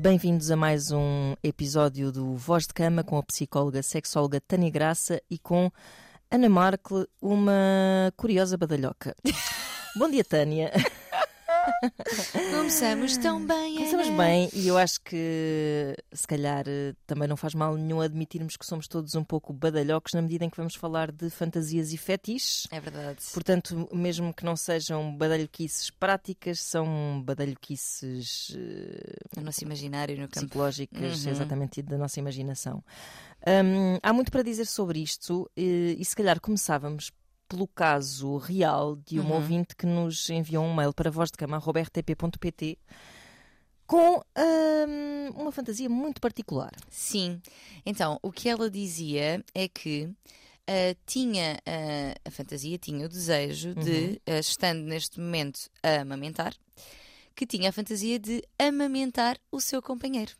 Bem-vindos a mais um episódio do Voz de Cama com a psicóloga sexóloga Tânia Graça e com Ana Markle, uma curiosa badalhoca. Bom dia, Tânia. Começamos tão bem, Começamos Ana. bem e eu acho que se calhar eh, também não faz mal nenhum admitirmos que somos todos um pouco badalhocos na medida em que vamos falar de fantasias e fetiches. É verdade. Portanto, mesmo que não sejam badalhoquices práticas, são badalhoquices eh, No nosso imaginário, no campo. psicológicas, Uhum. exatamente, e da nossa imaginação. Hum, há muito para dizer sobre isto e, e se calhar começávamos pelo caso real de uma Uhum. ouvinte que nos enviou um mail para vozdecama.rtp.pt com hum, uma fantasia muito particular. Sim. Então, o que ela dizia é que ah, tinha ah, a fantasia, tinha o desejo de, ah, estando neste momento a amamentar, que tinha a fantasia de amamentar o seu companheiro.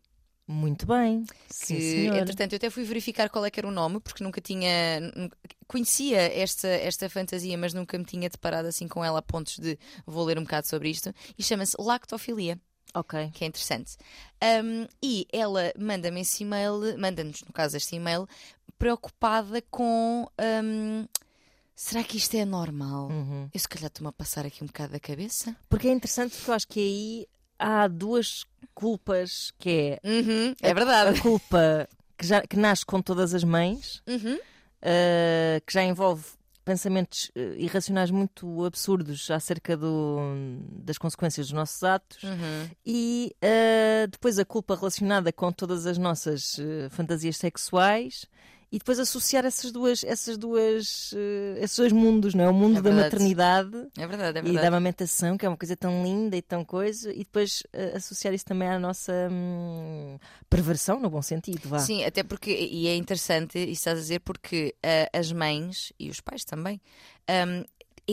Muito bem. que senhor. entretanto eu até fui verificar qual é que era o nome porque nunca tinha conhecia esta esta fantasia mas nunca me tinha deparado assim com ela a pontos de vou ler um bocado sobre isto e chama-se lactofilia Ok. que é interessante Um, e ela manda-me esse e-mail manda-nos no caso este e-mail preocupada com um, será que isto é normal Uhum. eu se calhar estou-me a passar aqui um bocado da cabeça Porque é interessante porque eu acho que aí há duas culpas que é Uhum, é verdade a culpa que, já, que nasce com todas as mães, Uhum, uh, que já envolve pensamentos uh, irracionais muito absurdos acerca do, das consequências dos nossos atos, uhum. e uh, depois a culpa relacionada com todas as nossas uh, fantasias sexuais. E depois associar essas duas, essas duas, uh, esses dois mundos, não é? O mundo É da maternidade é verdade é e verdade da amamentação, que é uma coisa tão linda e tão coisa, e depois eh, associar isso também à nossa hum, perversão, no bom sentido, vá. Sim, até porque, e é interessante isso estás a dizer, porque ah, as mães e os pais também. ahm,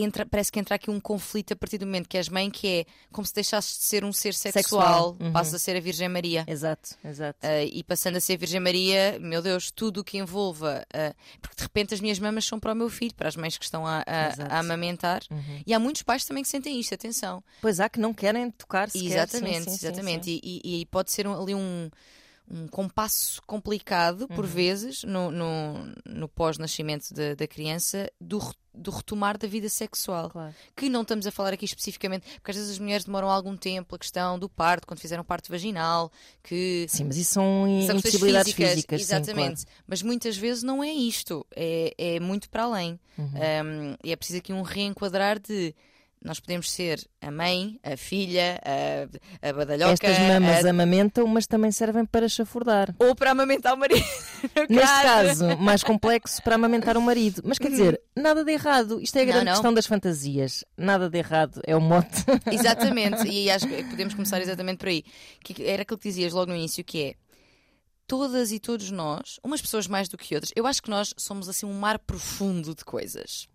entra, parece que entra aqui um conflito a partir do momento que és mãe, que é como se deixasses de ser um ser sexual, Sexual, uhum. passas a ser a Virgem Maria. Exato, exato. Ah, e passando a ser a Virgem Maria, meu Deus, tudo o que envolva. ah, porque de repente as minhas mamas são para o meu filho, para as mães que estão a, a- a amamentar. Uhum. E há muitos pais também que sentem isto, atenção. Pois há que não querem tocar sequer. Exatamente, sim, sim, exatamente. sim. E, e- e pode ser um- ali um, um compasso complicado, por Uhum. vezes, no, no, no pós-nascimento da, da criança, do, do retomar da vida sexual. Claro. Que não estamos a falar aqui especificamente, porque às vezes as mulheres demoram algum tempo, a questão do parto, quando fizeram parto vaginal, que. Sim, mas isso são impossibilidades físicas, físicas. sim, exatamente. Mas muitas vezes não é isto, é, é muito para além. Uhum. Um, e é preciso aqui um reenquadrar de nós podemos ser a mãe, a filha, a, a badalhoca, Estas mamas a- amamentam, mas também servem para chafurdar. ou para amamentar o marido. Neste caso, mais complexo para amamentar um marido. Mas quer dizer, nada de errado. Isto é a Não, grande não. questão das fantasias. Nada de errado. É o mote. Exatamente, e acho que podemos começar exatamente por aí. Que era aquilo que dizias logo no início, que é todas e todos nós, umas pessoas mais do que outras, eu acho que nós somos assim um mar profundo de coisas.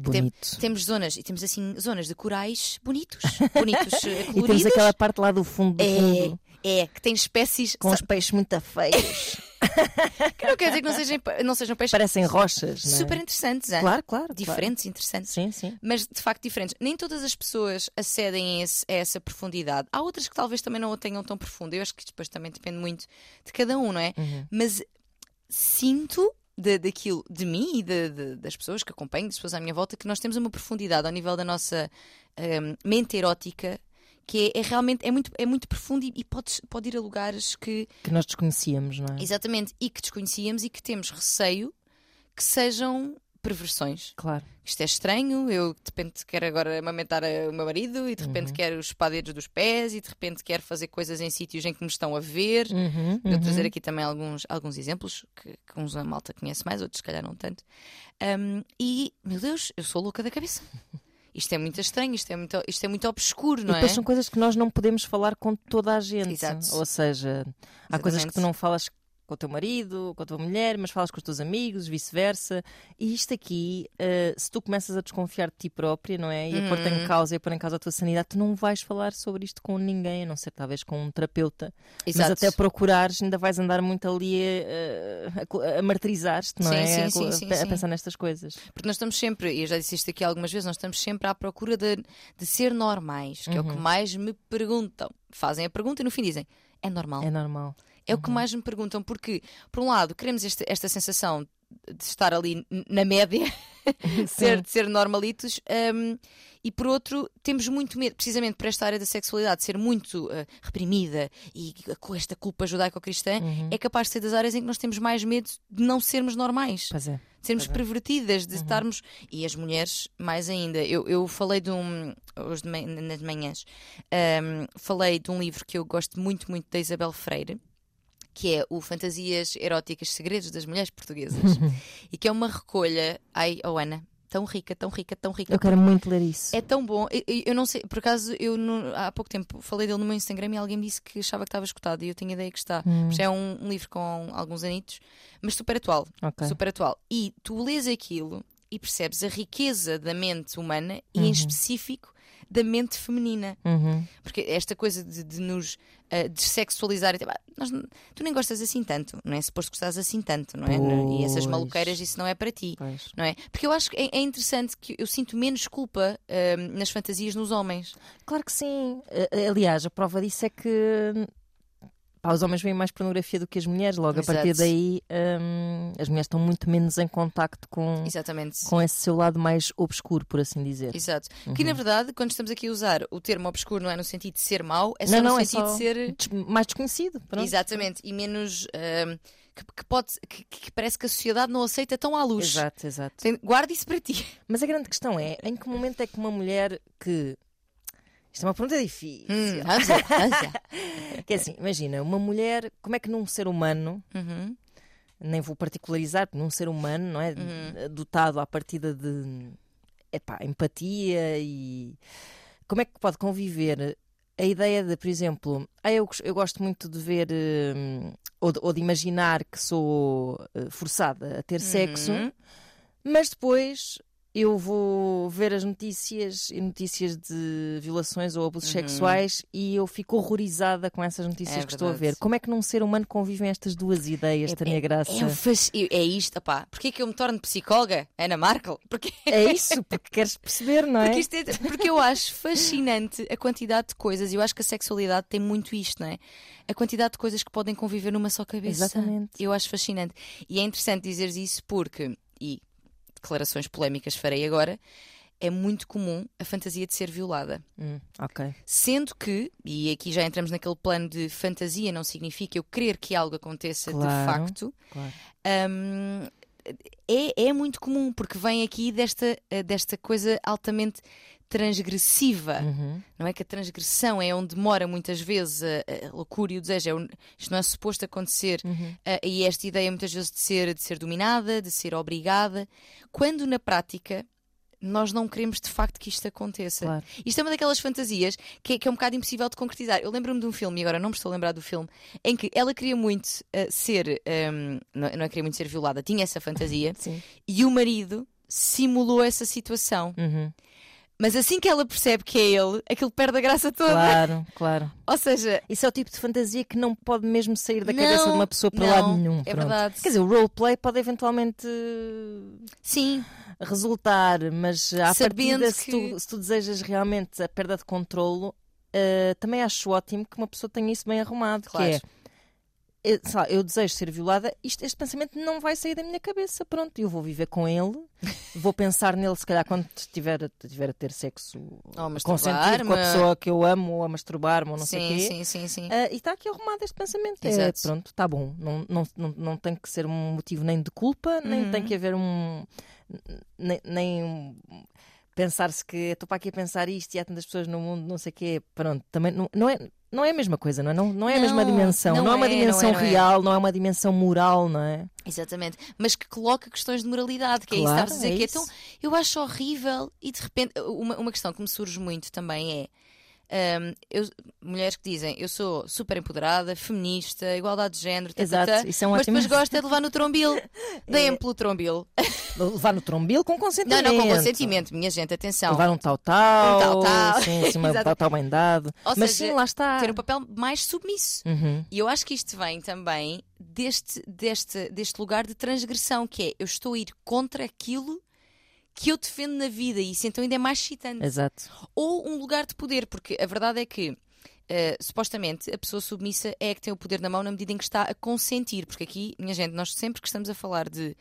Bonito. Temos zonas, e temos assim zonas de corais bonitos, bonitos, eh, E temos coloridos. aquela parte lá do fundo do É, fundo. é, que tem espécies Com os peixes muito feios. que não quer dizer que não sejam, não sejam peixes Parecem rochas, é? super interessantes, hein? Claro, claro. claro. diferentes, interessantes. Sim, sim. Mas de facto diferentes. Nem todas as pessoas acedem a, esse- a essa profundidade. Há outras que talvez também não a tenham tão profunda. Eu acho que depois também depende muito de cada um, não é? Uhum. Mas sinto de, daquilo, de mim e de- de- das pessoas que acompanho, das pessoas à minha volta, que nós temos uma profundidade ao nível da nossa hum, mente erótica que é, é realmente é muito, é muito profundo e, e pode, pode ir a lugares que Que nós desconhecíamos, não é? exatamente e que desconhecíamos e que temos receio que sejam perversões. Claro. Isto é estranho, eu de repente quero agora amamentar o meu marido e de repente Uhum. quero chupar dedos dos pés e de repente quero fazer coisas em sítios em que me estão a ver. Uhum, Vou uhum. trazer aqui também alguns, alguns exemplos que, que uns a malta conhece mais, outros se calhar não tanto. Um, e, meu Deus, eu sou louca da cabeça. Isto é muito estranho, isto é muito, isto é muito obscuro, E não é? depois são coisas que nós não podemos falar com toda a gente. Exato. Ou seja, há coisas que tu não falas com o teu marido, com a tua mulher, mas falas com os teus amigos, vice-versa. E isto aqui, eh, se tu começas a desconfiar de ti própria, não é? E a pôr-te em Uhum. causa e a pôr em causa a tua sanidade, tu não vais falar sobre isto com ninguém, a não ser talvez com um terapeuta. Exato. Mas até procurares, ainda vais andar muito ali eh, a, a martirizar-te, não Sim, é? sim, A- sim, a, a pensar nestas coisas. Porque nós estamos sempre, e eu já disse isto aqui algumas vezes, nós estamos sempre à procura de, de ser normais, que é o que Uhum. mais me perguntam. Fazem a pergunta e no fim dizem: é normal. É normal. É o que mais me perguntam, porque, por um lado, queremos este- esta sensação de estar ali na média, de ser, de ser normalitos, hum, e por outro, temos muito medo, precisamente por esta área da sexualidade ser muito eh, reprimida e com esta culpa judaico-cristã, Uhum. é capaz de ser das áreas em que nós temos mais medo de não sermos normais Pois é. de sermos é. pervertidas, de estarmos. E as mulheres, mais ainda. Eu, eu falei de um. Hoje de manhã- nas manhãs, ahm, falei de um livro que eu gosto muito, muito da Isabel Freire. Que é o Fantasias Eróticas Segredos das Mulheres Portuguesas. e que é uma recolha. Ai, oh Ana, tão rica, tão rica, tão rica. Eu quero muito ler isso. É tão bom. Eu, eu- não sei, por acaso, eu no- há pouco tempo falei dele no meu Instagram e alguém me disse que achava que estava escutado e eu tenho ideia que está. Hum. É um, um livro com alguns anitos, mas super atual Ok. super atual. E tu lês aquilo e percebes a riqueza da mente humana e, Uhum. em específico, da mente feminina. Uhum. Porque esta coisa de, de nos dessexualizar, tipo, ah, nós tu nem gostas assim tanto, não é? Suposto que gostas assim tanto, não é? E essas Pois. maluqueiras, isso não é para ti. Pois. Não é? Porque eu acho que é, é interessante que eu sinto menos culpa ah, nas fantasias nos homens. Claro que sim. Aliás, a prova disso é que pá, os homens veem mais pornografia do que as mulheres. Logo, Exato. a partir daí, hum, as mulheres estão muito menos em contacto com, Exatamente. com esse seu lado mais obscuro, por assim dizer. Exato. Que na verdade, quando estamos aqui a usar o termo obscuro, não é no sentido de ser mau, é só Não, no não, é sentido só- de ser. Des- Mais desconhecido. pronto. Exatamente, e menos. ahm, que, que pode, que, que parece que a sociedade não aceita tão à luz. Exato, exato. Tem- Guarda isso para ti. Mas a grande questão é em que momento é que uma mulher que. Isto é uma pergunta difícil. Hum, vamos lá, vamos lá. Que é assim, imagina, uma mulher, como é que num ser humano, Uhum, nem vou particularizar, num ser humano, não é? Uhum. Dotado à partida de epá, empatia e como é que pode conviver a ideia de, por exemplo, ah, eu, eu gosto muito de ver hum, ou, de, ou de imaginar que sou eh, forçada a ter sexo, uhum. mas depois eu vou ver as notícias e notícias de violações ou abusos Uhum. sexuais e eu fico horrorizada com essas notícias É que estou a verdade. ver. Como é que num ser humano convivem estas duas ideias, Tânia Graça? É, fasc- é isto, opá. Porquê que eu me torno psicóloga, Ana Markel? Porque, É isso, porque queres perceber, não é? porque, é- porque eu acho fascinante a quantidade de coisas, e eu acho que a sexualidade tem muito isto, não é? A quantidade de coisas que podem conviver numa só cabeça. Exatamente. Eu acho fascinante. E é interessante dizeres isso porque, e declarações polémicas farei agora, é muito comum a fantasia de ser violada. Hum, ok. Sendo que, e aqui já entramos naquele plano de fantasia, não significa eu querer que algo aconteça de Claro. facto, Claro. hum, é, é muito comum, porque vem aqui desta, eh, desta coisa altamente transgressiva. Uhum. Não é que a transgressão é onde demora muitas vezes a, a loucura e o desejo. É um- isto não é suposto acontecer. Uhum. Ah, e esta ideia muitas vezes de ser, de ser dominada, de ser obrigada, quando na prática nós não queremos de facto que isto aconteça. Claro. Isto é uma daquelas fantasias que é, que é um bocado impossível de concretizar. Eu lembro-me de um filme, e agora não me estou a lembrar do filme, em que ela queria muito ah, ser, ahm, não, não é queria muito ser violada, tinha essa fantasia, Sim. e o marido simulou essa situação. Uhum. Mas assim que ela percebe que é ele, aquilo perde a graça toda. Claro, claro. Ou seja, Isso é o tipo de fantasia que não pode mesmo sair da Não, cabeça de uma pessoa para não, lado nenhum. é pronto. verdade. Quer dizer, o roleplay pode eventualmente sim, resultar, mas à Sabendo partida, se, que- tu, se tu desejas realmente a perda de controlo, eh, também acho ótimo que uma pessoa tenha isso bem arrumado, Claro. que é lá, eu desejo ser violada, isto, este pensamento não vai sair da minha cabeça. Pronto, eu vou viver com ele, vou pensar nele, se calhar, quando estiver, a- estiver a ter sexo consentido com a pessoa que eu amo, ou a masturbar-me, ou não sei o sim, quê. sim, sim, sim. Ah, e está aqui arrumado este pensamento. É, pronto, está bom. Não, não, não, não tem que ser um motivo nem de culpa, nem Uhum. tem que haver um. Nem, nem pensar-se que estou para aqui a pensar isto e há tantas pessoas no mundo, não sei o quê. Pronto, também não, não, é, não é a mesma coisa, não é? Não, não é a mesma Não, dimensão. não Não, é uma é, não dimensão é, não é. real, não é uma dimensão moral, não é? Exatamente. Mas que coloca questões de moralidade, que é isso que Claro, estavas a dizer. é que é isso. tão, eu acho horrível e de repente. Uma, uma questão que me surge muito também é. hum, eu- mulheres que dizem eu sou super empoderada, feminista, igualdade de género, Exato, tatatá, isso é um mas ótimo- depois gosta de levar no trombil. Deem-me pelo trombil. Levar no trombil com Não, consentimento. não, com consentimento, minha gente, atenção. Levar um tal-tal. Um tal-tal. Sim, sim, Exato. tal-tal bem dado. Ou Mas seja, sim, lá está. Ter um papel mais submisso. Uhum. E eu acho que isto vem também deste, deste, deste lugar de transgressão, que é eu estou a ir contra aquilo que eu defendo na vida, e isso então ainda é mais excitante. Exato. Ou um lugar de poder, porque a verdade é que Uh, supostamente a pessoa submissa é a que tem o poder na mão na medida em que está a consentir, porque aqui, minha gente, nós sempre que estamos a falar de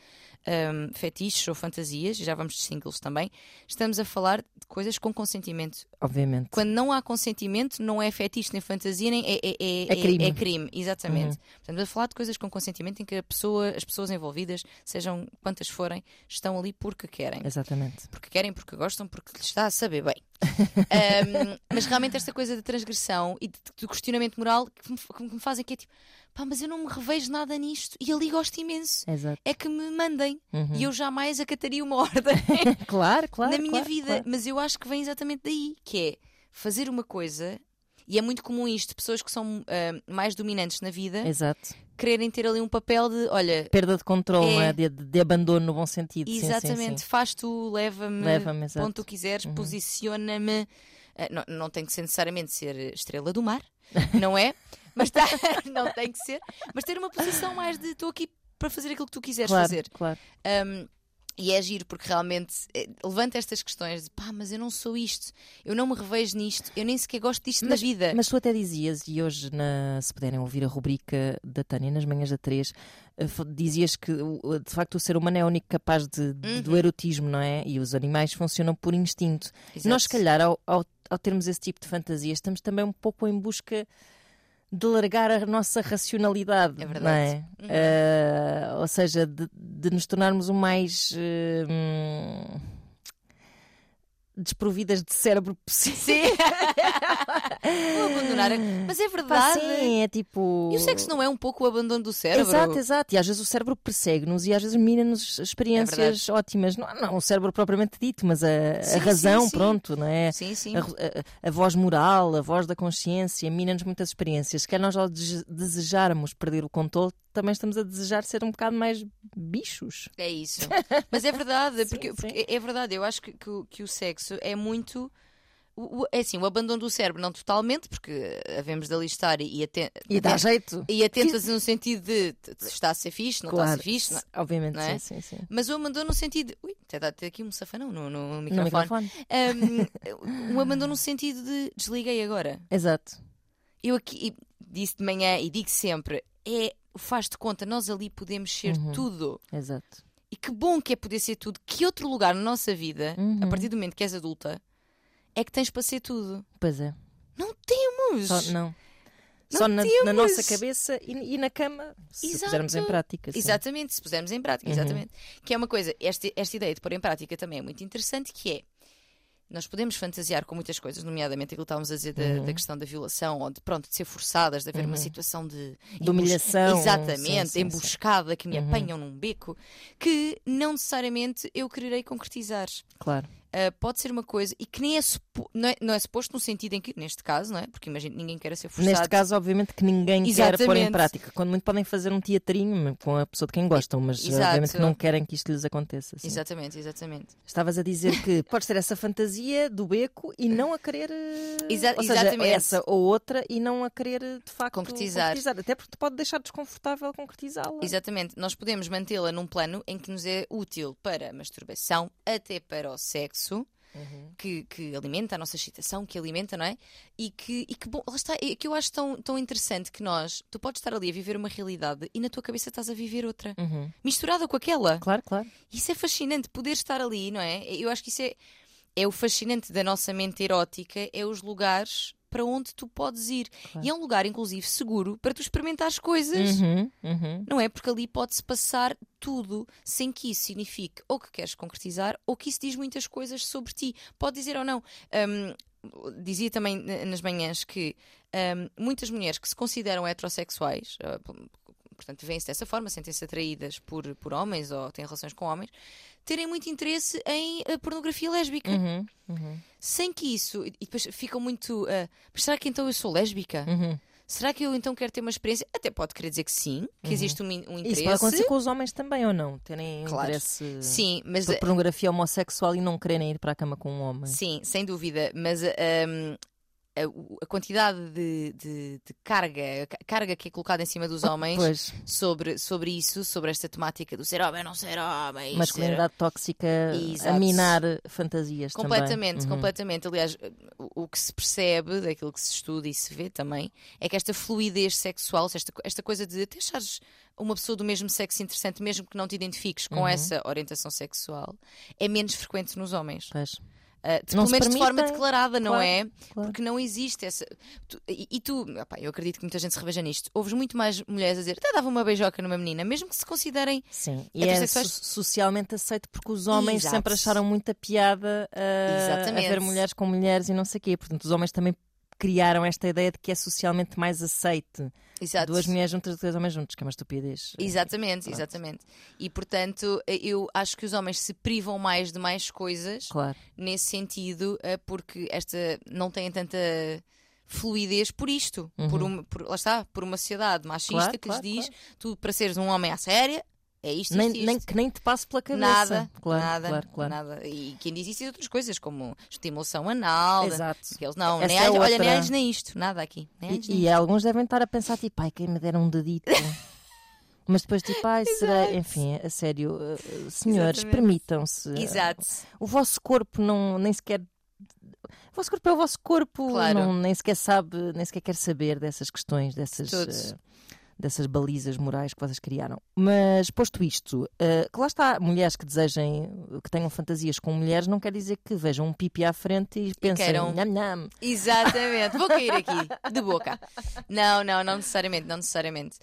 um, fetiches ou fantasias, já vamos distingui-los também, estamos a falar de coisas com consentimento. Obviamente. Quando não há consentimento, não é fetiche nem fantasia, nem é, é, é, É crime. é crime, exatamente. Uhum. Estamos a falar de coisas com consentimento em que a pessoa, as pessoas envolvidas, sejam quantas forem, estão ali porque querem. Exatamente. Porque querem, porque gostam, porque lhes está a saber bem. Um, mas realmente esta coisa da transgressão e de- do questionamento moral que me, que me fazem que é tipo, pá, mas eu não me revejo nada nisto e ali gosto imenso. Exato. É que me mandem Uhum. e eu jamais acataria uma ordem Claro, claro. na minha claro, vida. claro. Mas eu acho que vem exatamente daí, que é fazer uma coisa, e é muito comum isto, pessoas que são ah, mais dominantes na vida, Exato. quererem ter ali um papel de, olha, Perda de controle, É. é? De, de abandono no bom sentido. Sim, sim, exatamente, sim. faz tu, leva-me, Leva-me, exato. ponto tu quiseres, Uhum. posiciona-me. Ah, não, não tem que ser necessariamente ser estrela do mar, não é? Mas tá- não tem que ser, mas ter uma posição mais de estou aqui para fazer aquilo que tu quiseres Claro, fazer. claro. Um, e é giro porque realmente eh, levanta estas questões de pá, mas eu não sou isto, eu não me revejo nisto, eu nem sequer gosto disto na vida. Mas tu até dizias, e hoje, na- se puderem ouvir a rubrica da Tânia nas manhãs da 3, dizias que de facto o ser humano é o único capaz de, de- do Uhum. erotismo, não é? E os animais funcionam por instinto. Exato. Nós, se calhar, ao, ao, ao termos esse tipo de fantasia, estamos também um pouco em busca de largar a nossa racionalidade. É não verdade. é? Uhum. Eh, ou seja, de, de nos tornarmos o mais. eh, hum, desprovidas de cérebro possível. Sim. Vou abandonar. a- Mas é Pá, verdade. sim, é tipo. E o sexo não é um pouco o abandono do cérebro? Exato, exato. E às vezes o cérebro persegue-nos e às vezes mina-nos É experiências ótimas. Não, não o cérebro propriamente dito, mas a, a Sim, razão, sim, pronto, não é? Sim, sim. A, a- a voz moral, a voz da consciência, mina-nos muitas experiências. Se calhar nós, ao dese- desejarmos perder o controle, também estamos a desejar ser um bocado mais bichos. É isso. Mas é verdade, porque, porque é verdade. Eu acho que, que, que o sexo é muito. o- o- É assim, o abandono do cérebro, não totalmente, porque havemos de alistar e, e, aten- E dá jeito. e atentas no sentido de está a ser fixe, não está a ser fixe. não- Obviamente, não é? sim, sim, sim. Mas o abandono no sentido de. Ui, até dá até aqui um safanão no, no No microfone. microfone. Um, um abandono no sentido de desliguei agora. Exato. Eu aqui disse de manhã e digo sempre: é faz-te conta, nós ali podemos ser Uhum. tudo. Exato. E que bom que é poder ser tudo. Que outro lugar na nossa vida, Uhum. a partir do momento que és adulta, é que tens para ser tudo? Pois é. Não temos! Só, não. Não Só na, na nossa cabeça e, e na cama, se Exato. pusermos em prática. sim. Exatamente, se pusermos em prática, Uhum. exatamente. Que é uma coisa, esta, esta ideia de pôr em prática também é muito interessante, que é nós podemos fantasiar com muitas coisas, nomeadamente aquilo que estávamos a dizer da, Uhum. da questão da violação, ou de pronto, de ser forçadas, de haver uma Uhum. situação de, De humilhação. Exatamente, Sim, sim, sim. emboscada que me Uhum. apanham num beco, que não necessariamente eu quererei concretizar. Claro. Uh, pode ser uma coisa e que nem é, supo- não é, não é suposto no sentido em que, neste caso, não é? Porque imagina, ninguém quer ser forçado. Neste caso, obviamente, que ninguém quer pôr em Exatamente. prática. Quando muito podem fazer um teatrinho com a pessoa de quem gostam, mas Exato. obviamente que não querem que isto lhes aconteça. sim. Exatamente, exatamente. Estavas a dizer que podes ter essa fantasia do beco e não a querer. eh, Exa- ou seja, exatamente. essa ou outra e não a querer de facto Concretizar. Até porque te pode deixar desconfortável concretizá-la. Exatamente. Nós podemos mantê-la num plano em que nos é útil para a masturbação, até para o sexo. Uhum. Que, que alimenta a nossa excitação, que alimenta, não é? E que, e que bom, lá está, é que eu acho tão, tão interessante que nós, tu podes estar ali a viver uma realidade e na tua cabeça estás a viver outra, Uhum. misturada com aquela. Claro, claro. Isso é fascinante, poder estar ali, não é? Eu acho que isso é, é o fascinante da nossa mente erótica, é os lugares para onde tu podes ir. Claro. E é um lugar, inclusive, seguro para tu experimentares coisas. Uhum, uhum. Não é? Porque ali pode-se passar tudo sem que isso signifique ou que queres concretizar ou que isso diz muitas coisas sobre ti. Pode dizer ou não. Hum, dizia também na- nas manhãs que hum, muitas mulheres que se consideram heterossexuais, ah, portanto, veem-se dessa forma, sentem-se atraídas por, por homens ou têm relações com homens, terem muito interesse em ah, pornografia lésbica. Uhum, uhum, Sem que isso. E depois ficam muito. ah, mas será que então eu sou lésbica? uhum. Será que eu então quero ter uma experiência? Até pode querer dizer que sim, que existe um, um interesse. Isso pode acontecer com os homens também ou não? Terem Claro. interesse Sim, mas por pornografia homossexual e não quererem ir para a cama com um homem. sim, sem dúvida. Mas hum, a, quantidade de, de, de carga, carga que é colocada em cima dos homens Pois, sobre, sobre isso, sobre esta temática do ser homem, não ser homem. ser- masculinidade tóxica Exato. a minar fantasias Completamente, também. Uhum. completamente. Aliás, o, o que se percebe, daquilo que se estuda e se vê também, é que esta fluidez sexual, esta, esta coisa de até achares uma pessoa do mesmo sexo interessante, mesmo que não te identifiques com Uhum. essa orientação sexual, é menos frequente nos homens. Pois, Uh, de- Não pelo se menos de forma declarada, não claro, é? claro. Porque não existe essa. tu- e, e tu, opá, eu acredito que muita gente se reveja nisto. Ouves muito mais mulheres a dizer até dava uma beijoca numa menina, mesmo que se considerem. Sim, e é so- socialmente aceito porque os homens Exato. sempre acharam muita piada a, a ver mulheres com mulheres e não sei o quê. Portanto, os homens também criaram esta ideia de que é socialmente mais aceite Exato. duas mulheres juntas do que dois homens juntos, que é uma estupidez. Exatamente, Pronto. exatamente. E portanto, eu acho que os homens se privam mais de mais coisas Claro, nesse sentido, eh, porque esta não têm tanta fluidez por isto, por uma, por, lá está, por uma sociedade machista Uhum. Claro, que claro, lhes diz tu para seres um homem à séria é isto, nem, isto, isto. nem, que nem te passe pela cabeça. Nada, claro, nada, claro, claro. nada. E quem diz isso é outras coisas, como estimulação anal. Exato. Que eles não, Essa nem é olha, outra. nem olhos nem isto, nada aqui. Nem E, e alguns devem estar a pensar, tipo, ai, quem me dera um dedito. Mas depois, tipo, ai, será. Enfim, a sério, uh, uh, senhores, permitam-se. Exato. O vosso corpo não, nem sequer. O vosso corpo é o vosso corpo, Claro. não, nem sequer sabe, nem sequer quer saber dessas questões, dessas, Todos. eh, dessas balizas morais que vocês criaram. Mas posto isto, eh, que lá está, mulheres que desejem, que tenham fantasias com mulheres, não quer dizer que vejam um pipi à frente e pensem, queiram- nham, nham. Exatamente, vou cair aqui, de boca. Não, não, não necessariamente, não necessariamente.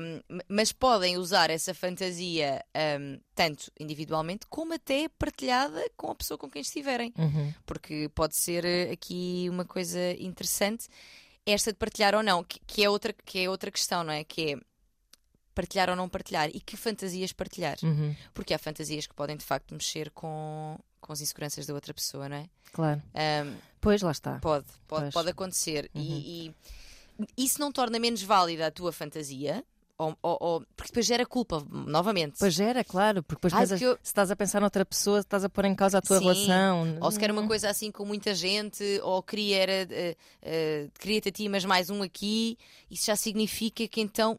Um, mas podem usar essa fantasia um, tanto individualmente como até partilhada com a pessoa com quem estiverem. Uhum. Porque pode ser eh, aqui uma coisa interessante, esta de partilhar ou não, que, que é, outra, que é outra questão, não é? Que é partilhar ou não partilhar e que fantasias partilhar. Uhum. Porque há fantasias que podem de facto mexer com, com as inseguranças da outra pessoa, não é? Claro. Um, Pois lá está. Pode, pode, Pois. pode acontecer. E, e isso não torna menos válida a tua fantasia, ou, ou- ou- porque depois gera culpa, novamente. Pois era, claro, porque depois Ai, pensas, eu- se estás a pensar noutra pessoa, estás a pôr em causa a tua Sim. relação. Ou se quer uma Hum, coisa assim com muita gente, ou queria era, eh, eh, queria-te a ti, mas mais um aqui, isso já significa que então.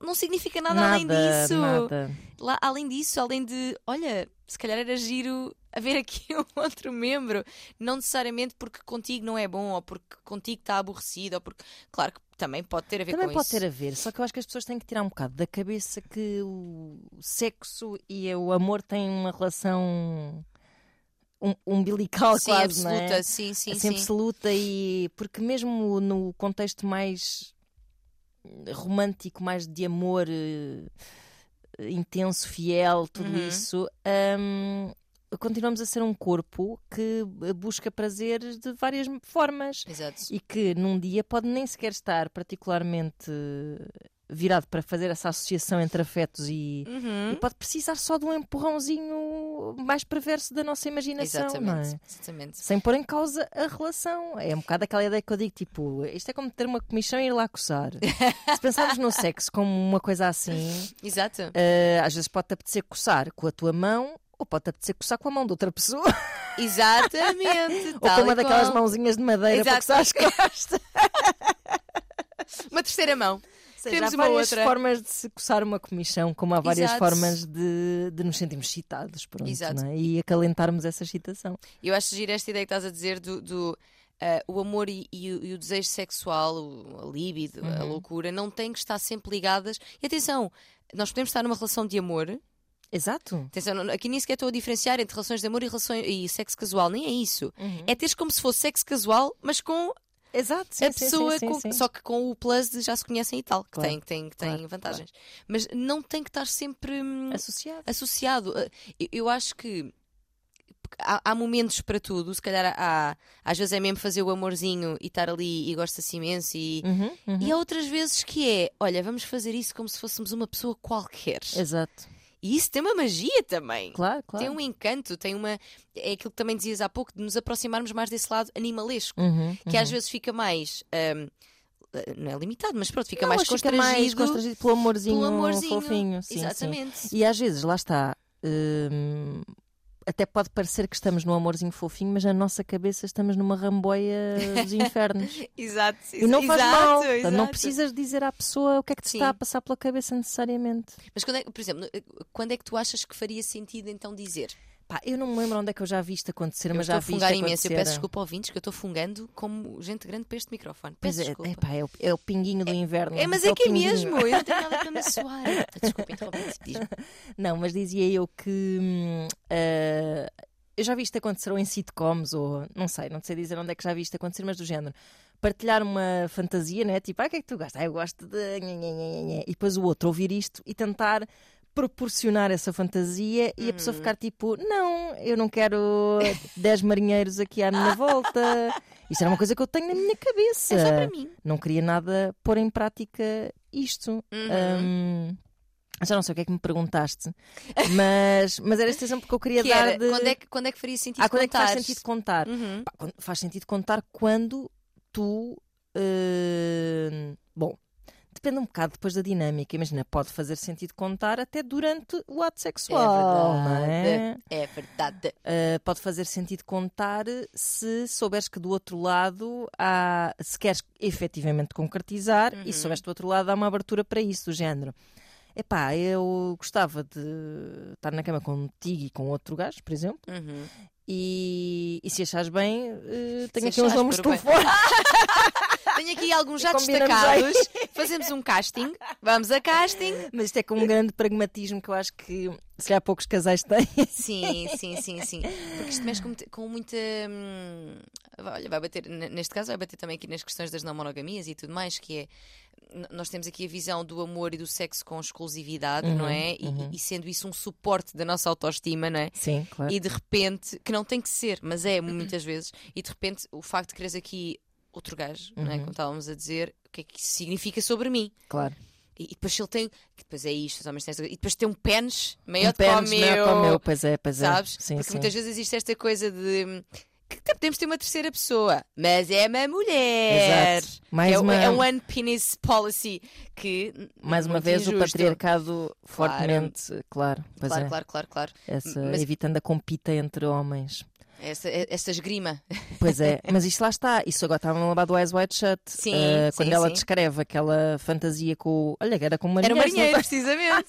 Não, significa nada, além disso. Nada. Lá, além disso, além de, olha, se calhar era giro haver aqui um outro membro. Não necessariamente porque contigo não é bom, ou porque contigo está aborrecido, ou porque. Claro que também pode ter a ver Também com pode isso. ter a ver, só que eu acho que as pessoas têm que tirar um bocado da cabeça que o sexo e o amor têm uma relação um- umbilical Sim, quase, não absoluta, é? sim, sim, assim sim. absoluta e porque mesmo no contexto mais romântico, mais de amor eh, intenso, fiel, tudo Uhum. isso, hum, continuamos a ser um corpo que busca prazeres de várias formas Exato. e que num dia pode nem sequer estar particularmente virado para fazer essa associação entre afetos e, Uhum. e pode precisar só de um empurrãozinho mais perverso da nossa imaginação, não Exatamente, é? exatamente. Sem pôr em causa a relação. É um bocado aquela ideia que eu digo, tipo, isto é como ter uma comissão e ir lá coçar. Se pensarmos no sexo como uma coisa assim, Exato. eh, às vezes pode-te apetecer coçar com a tua mão ou pode-te apetecer coçar com a mão de outra pessoa. Exatamente. ou com uma daquelas mãozinhas de madeira para Exato. coçar as costas. Uma terceira mão. Seja, Temos há várias outra. formas de se coçar uma comichão, como há várias Exato. formas de, de nos sentirmos excitados pronto, Exato. é? e acalentarmos essa excitação. Eu acho giro esta ideia que estás a dizer do. do, ah, o amor e, e o, e o desejo sexual, o, a libido, a Uhum. loucura, não têm que estar sempre ligadas. E atenção, nós podemos estar numa relação de amor. Exato. Atenção, aqui nem sequer estou a diferenciar entre relações de amor e, relações, e sexo casual, nem é isso. É teres como se fosse sexo casual, mas com Exato, sim, a pessoa, sim, sim, com- só que com o plus de já se conhecem e tal, que Claro, tem, que tem, que tem claro, vantagens. Mas não tem que estar sempre hum, associado. associado. Eu- Eu acho que há, há momentos para tudo. Se calhar há, às vezes é mesmo fazer o amorzinho e estar ali e gosta-se imenso. E, Uhum, uhum. e há outras vezes que é: olha, vamos fazer isso como se fôssemos uma pessoa qualquer. Exato. E isso tem uma magia também. Claro, claro. Tem um encanto, tem uma. É aquilo que também dizias há pouco, de nos aproximarmos mais desse lado animalesco, Uhum, que uhum. às vezes fica mais. hum, não é limitado, mas pronto, fica Não, mais mas fica constrangido. mais constrangido pelo amorzinho, pelo amorzinho. fofinho. Sim, sim. Exatamente. E às vezes, lá está, hum, até pode parecer que estamos num amorzinho fofinho, mas na nossa cabeça estamos numa ramboia dos infernos. Exato, E não faz exato, mal. Portanto, Não exato. precisas dizer à pessoa o que é que te Sim. está a passar pela cabeça necessariamente. Mas quando é, por exemplo, quando é que tu achas que faria sentido então dizer? Pá, eu não me lembro onde é que eu já vi isto acontecer, Eu mas já vi isto fungar imenso. acontecer. Eu peço desculpa ouvintes que eu estou fungando como gente grande para este microfone. Peço é, desculpa. epá, é, o, é o pinguinho do inverno. É, mas o é que é mesmo. Eu não tenho nada para me suar. Desculpa, interromper. Não, mas dizia eu que hum, ah, eu já vi isto acontecer ou em sitcoms, ou não sei, não sei dizer onde é que já vi isto acontecer, mas do género. Partilhar uma fantasia, né? Tipo, ah, o que é que tu gostas? Ah, eu gosto de. E depois o outro ouvir isto e tentar proporcionar essa fantasia e a pessoa Uhum. ficar tipo, não, eu não quero 10 marinheiros aqui à minha volta. Isto era uma coisa que eu tenho na minha cabeça. É só para mim. Não queria nada pôr em prática isto. Uhum. Hum, já não sei o que é que me perguntaste, mas, mas era este exemplo que eu queria Que dar de. quando, é que, quando é que faria sentido ah, quando é que faz sentido contar? Uhum. Pá, faz sentido contar quando tu. eh, bom, depende um bocado depois da dinâmica. Imagina, pode fazer sentido contar até durante o ato sexual, não é? É verdade. Uh, pode fazer sentido contar se souberes que do outro lado há, se queres efetivamente concretizar Uhum. e souberes que do outro lado há uma abertura para isso, do género. Epá, eu gostava de estar na cama contigo e com outro gajo, por exemplo, Uhum. e, e se achares bem, uh, tenho Se aqui uns bem. telefone. Tenho aqui alguns já destacados. Fazemos um casting. Vamos a casting. Mas isto é com um grande pragmatismo que eu acho que se calhar poucos casais têm. Sim, sim, sim, sim. Porque isto mexe com, muita- com muita. hum, olha, vai bater, neste caso, vai bater também aqui nas questões das não monogamias e tudo mais, que é. Nós temos aqui a visão do amor e do sexo com exclusividade, não é? E, uhum. e sendo isso um suporte da nossa autoestima, não é? Sim, claro. E de repente, que não tem que ser, mas é muitas vezes, e de repente o facto de quereres aqui outro gajo, não é? Uhum. Como estávamos a dizer, o que é que isso significa sobre mim? claro. E, e depois ele tem, depois é isto, os homens têm e depois tem um pênis maior Um do que o pênis maior que o meu, meu, pois é, pois é. sabes? Sim, Porque sim. muitas vezes existe esta coisa de hum, que podemos ter uma terceira pessoa, mas é uma mulher. Exato. Mais é, o- uma- é um one penis policy que Mais uma vez o injusto. patriarcado fortemente, claro, pois Claro, é. claro, claro, claro. Essa, Mas- evitando a compita entre homens. Essa, essa esgrima. Pois é, mas isto lá está. Isso agora estava a lembrar do Eyes Wide Shut. Sim, eh, quando sim, ela sim. descreve aquela fantasia com o. Olha, era com uma Era marinheiro, precisamente.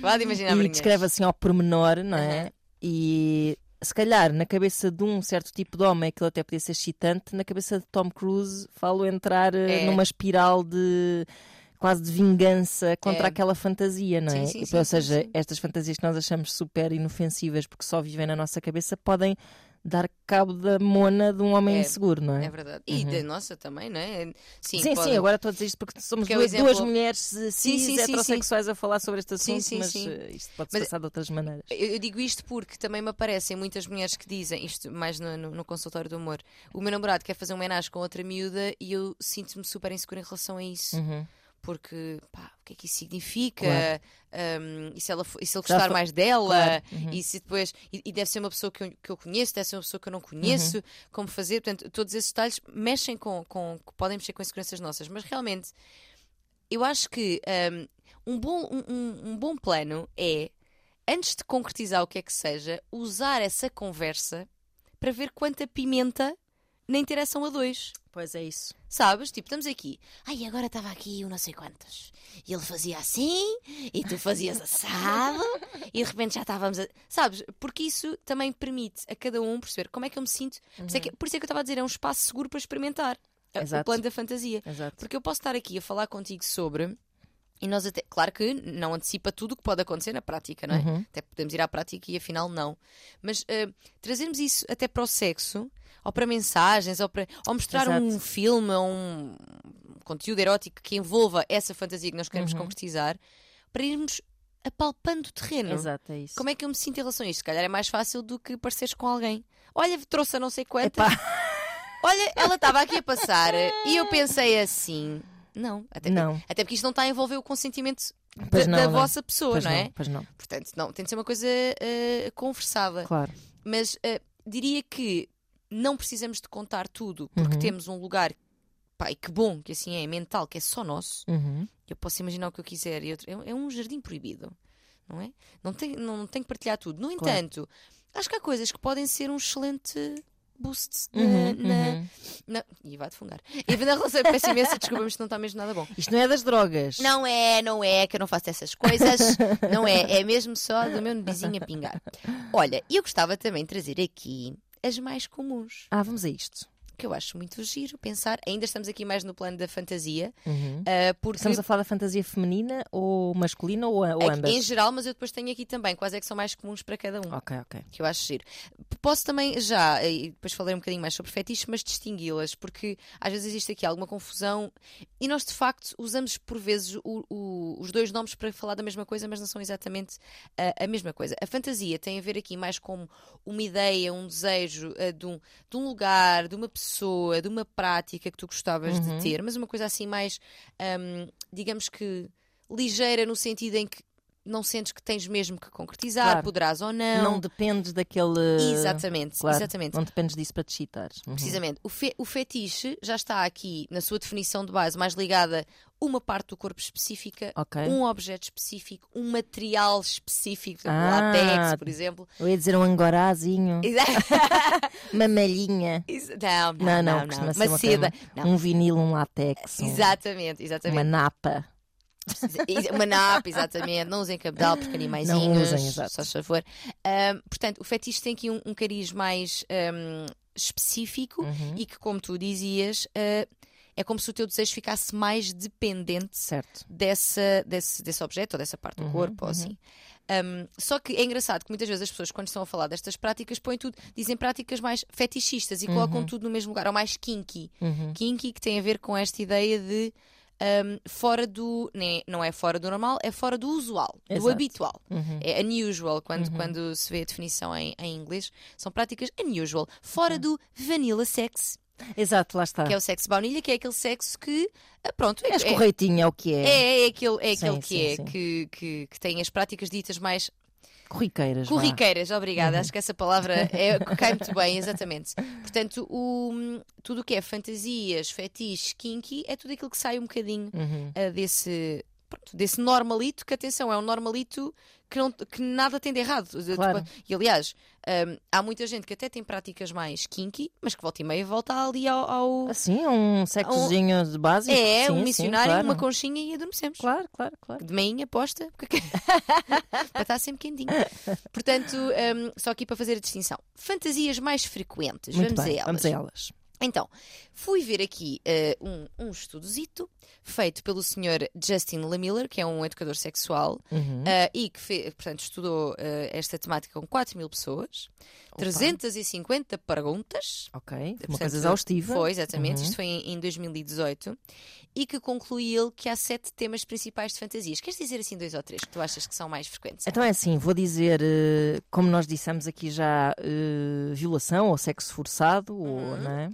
Pode imaginar E marinheiros. descreve assim ao pormenor, não é? E se calhar na cabeça de um certo tipo de homem aquilo até podia ser excitante, na cabeça de Tom Cruise falo entrar eh, É. numa espiral de quase de vingança contra É. aquela fantasia, não é? Sim, sim, Ou sim, seja, estas fantasias que nós achamos super inofensivas porque só vivem na nossa cabeça podem dar cabo da mona de um homem É. inseguro, não é? É verdade. E da nossa também, não é? Sim, Sim, sim, agora estou a dizer isto porque somos Porque é duas, exemplo- duas mulheres Sim, cis, sim, sim, heterossexuais a falar sobre este assunto, sim, mas eh, isto pode-se Mas- passar de outras maneiras. Eu, eu digo isto porque também me aparecem muitas mulheres que dizem, isto mais no, no- no consultório do amor, o meu namorado quer fazer um homenagem com outra miúda e eu sinto-me super insegura em relação a isso. Uhum. Porque, pá, o que é que isso significa? Claro. Um, e, se ela, e se ele gostar mais dela? Claro. Uhum. E se depois. E, e deve ser uma pessoa que eu, que eu conheço, deve ser uma pessoa que eu não conheço, Uhum. como fazer. Portanto, todos esses detalhes mexem com, com. podem mexer com as seguranças nossas. Mas realmente, eu acho que um, um bom, um, um bom plano é, antes de concretizar o que é que seja, usar essa conversa para ver quanta pimenta na interação a dois. Pois é isso. Sabes? Tipo, estamos aqui. Ai, agora estava aqui o não sei quantos. E ele fazia assim, e tu fazias assado, e de repente já estávamos a. Sabes? Porque isso também permite a cada um perceber como é que eu me sinto. Por, isso é que, por isso é que eu estava a dizer, é um espaço seguro para experimentar a- o plano da fantasia. Exato. Porque eu posso estar aqui a falar contigo sobre. E nós até. Claro que não antecipa tudo o que pode acontecer na prática, não é? Uhum. Até podemos ir à prática e afinal não. Mas eh, trazermos isso até para o sexo, ou para mensagens, ou, para, ou mostrar um Exato. filme, ou um conteúdo erótico que envolva essa fantasia que nós queremos Uhum. concretizar, para irmos apalpando o terreno. Exato, é isso. Como é que eu me sinto em relação a isto? Se calhar é mais fácil do que pareceres com alguém. Olha, trouxe a não sei quantas. Olha, ela estava aqui a passar e eu pensei assim. Não, até, Não. até porque isto não está a envolver o consentimento da, não, da não. vossa pessoa, Pois não é? não, pois não. Portanto, não, tem de ser uma coisa eh, conversada. Claro. Mas eh, diria que não precisamos de contar tudo, porque Uhum. temos um lugar, e que bom que assim é, mental, que é só nosso. Uhum. Eu posso imaginar o que eu quiser. E outro, é, é um jardim proibido, não é? Não tem, não, tem que partilhar tudo. No Claro. entanto, acho que há coisas que podem ser um excelente boost na. Uhum, na- uhum. na- E vai defungar. E na relação, peço imensa desculpa, mas isto não está mesmo nada bom. Isto não é das drogas. Não é, não é, que eu não faço essas coisas. não é, é mesmo só do meu nebizinho a pingar. Olha, eu gostava também de trazer aqui as mais comuns, Ah, vamos a isto. Que eu acho muito giro pensar. Ainda estamos aqui mais no plano da fantasia, Uhum. ah, porque. Estamos a falar da fantasia feminina ou masculina ou, ou é ambas? em geral, mas eu depois tenho aqui também quais é que são mais comuns para cada um. Ok, ok. que eu acho giro. Posso também já, e depois falarei um bocadinho mais sobre fetiches, mas distingui-las, porque às vezes existe aqui alguma confusão e nós de facto usamos por vezes o- o- os dois nomes para falar da mesma coisa, mas não são exatamente a, a mesma coisa. A fantasia tem a ver aqui mais com uma ideia, um desejo eh, de, um, de um lugar, de uma pessoa, de uma prática que tu gostavas Uhum. de ter, mas uma coisa assim mais, hum, digamos que ligeira no sentido em que não sentes que tens mesmo que concretizar, Claro. poderás ou Não, dependes daquele. Exatamente, Claro, exatamente. Não dependes disso para te chitar. Uhum. Precisamente. O, fe- o fetiche já está aqui na sua definição de base mais ligada a uma parte do corpo específica, Ok. um objeto específico, um material específico, Ah. látex, por exemplo. Eu ia dizer um angorazinho, uma malhinha. Não, não, Não, não, não, não. Uma uma seda. Não. Um vinil, um látex. um- Exatamente, Uma exatamente. napa. Uma exatamente. Não usem cabedal porque animaizinhos. Não usem, exato. Só se favor. Ahm, portanto, o fetiche tem aqui um, um cariz mais ahm, específico Uhum. e que, como tu dizias, ah, é como se o teu desejo ficasse mais dependente Certo. dessa, desse, desse objeto ou dessa parte do Uhum, corpo uhum. assim. Um, só que é engraçado que muitas vezes as pessoas, quando estão a falar destas práticas, põem tudo, dizem práticas mais fetichistas e colocam tudo no mesmo lugar, ou mais kinky. Uhum. Kinky que tem a ver com esta ideia de um, fora do. nem- não é fora do normal, é fora do usual, do Exato. habitual. Uhum. É unusual quando, quando se vê a definição em, em inglês. São práticas unusual, fora do vanilla sex, Exato, lá está. que é o sexo baunilha, que é aquele sexo que. ah, Pronto, É escorreitinho, é o que é. é, é aquele, é Sim, aquele que sim, é, sim. Que, que, que tem as práticas ditas mais Corriqueiras. corriqueiras, obrigada. Uhum. Acho que essa palavra é, cai muito bem, exatamente. Portanto, o, tudo o que é fantasias, fetiche, kinky, é tudo aquilo que sai um bocadinho Uhum. ah, desse, pronto, desse normalito, que atenção, é um normalito que, não, que nada tem de errado. Claro. E aliás, hum, há muita gente que até tem práticas mais kinky, mas que volta e meia volta ali ao. ao- Assim, um sexozinho de básico. é, sim, um sim, missionário, claro. uma conchinha e adormecemos. Claro, claro, claro. de meinha posta porque- para estar sempre quentinho. Portanto, hum, só aqui para fazer a distinção. Fantasias mais frequentes, Muito vamos bem, a elas. vamos a elas. Então, fui ver aqui eh, um, um estudozito feito pelo Sr. Justin Lamiller, que é um educador sexual, Uhum. eh, e que fe- portanto, estudou eh, esta temática com 4 mil pessoas, 350 perguntas. Ok, uma Portanto, coisa exaustiva. Foi, exatamente. Uhum. Isto foi em, em 2018. E que conclui ele que há sete temas principais de fantasias. Queres dizer assim dois ou três que tu achas que são mais frequentes? Então é assim, vou dizer, eh, como nós dissemos aqui já, eh, violação ou sexo forçado, ou, Uhum. não é?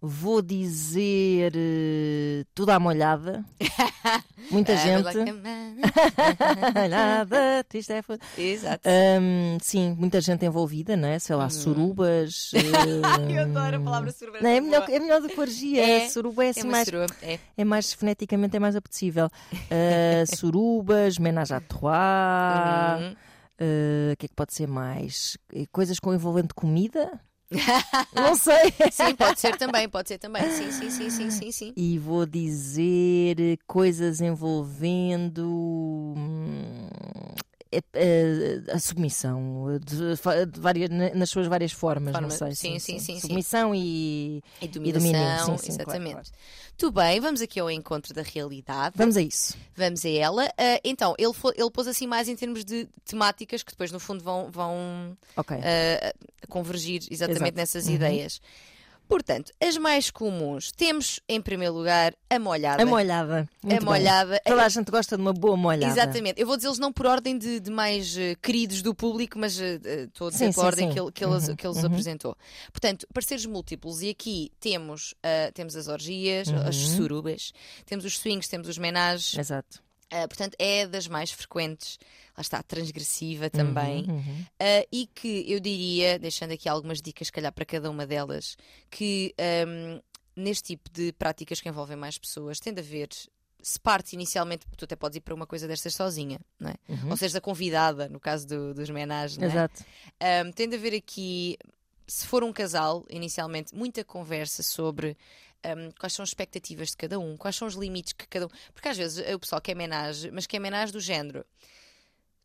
Vou dizer eh, tudo à molhada. Muita Ah, gente. Molhada, isto é Exato. Ahm, sim, muita gente envolvida, não é? Sei lá, Uhum. surubas. Eu adoro a palavra suruba. Não, é, melhor, é melhor do que orgia. É, suruba é É assim uma mais suruba. É. é mais foneticamente é mais apetecível. Uh, surubas, menage à trois, Uhum. uh, o que é que pode ser mais? Coisas com envolvente comida? Não sei. Sim, pode ser também, pode ser também. Sim, sim, sim, sim, sim, sim. E vou dizer coisas envolvendo hum, a submissão de, de várias, na- nas suas várias formas, Forma- não sei. sim, sim, sim, sim. Submissão e. E domínio, dominação, sim, sim, claro, exatamente. Tudo bem, vamos aqui ao encontro da realidade. Vamos a isso. Vamos a ela. Ah, então, ele, fo- ele pôs assim mais em termos de temáticas que depois, no fundo, vão, vão Ok. ah, convergir exatamente Exato. nessas Uhum. ideias. Portanto, as mais comuns. Temos, em primeiro lugar, a molhada. a molhada. A Muito bem. molhada. Toda a gente gosta de uma boa molhada. Exatamente. Eu vou dizê-los não por ordem de, de mais eh, queridos do público, mas eh, estou a dizer Sim, pela sim, ordem sim. que ele, que ele, Uhum, que ele os uhum. apresentou. Portanto, parceiros múltiplos. E aqui temos, ah, temos as orgias, as Uhum. surubas, temos os swings, temos os menages. Exato. Ah, portanto, é das mais frequentes. Lá está, transgressiva também. Uhum, uhum. Ah, e que eu diria, deixando aqui algumas dicas, se calhar, para cada uma delas, que ahm, neste tipo de práticas que envolvem mais pessoas, tem de haver se parte inicialmente, tu até podes ir para uma coisa destas sozinha, não é? Uhum. Ou seja, convidada, no caso do- dos menagens, não é? Exato. Um, tem de haver aqui, se for um casal, inicialmente, muita conversa sobre um, quais são as expectativas de cada um, quais são os limites que cada um. Porque às vezes o pessoal quer menage, mas quer menage do género.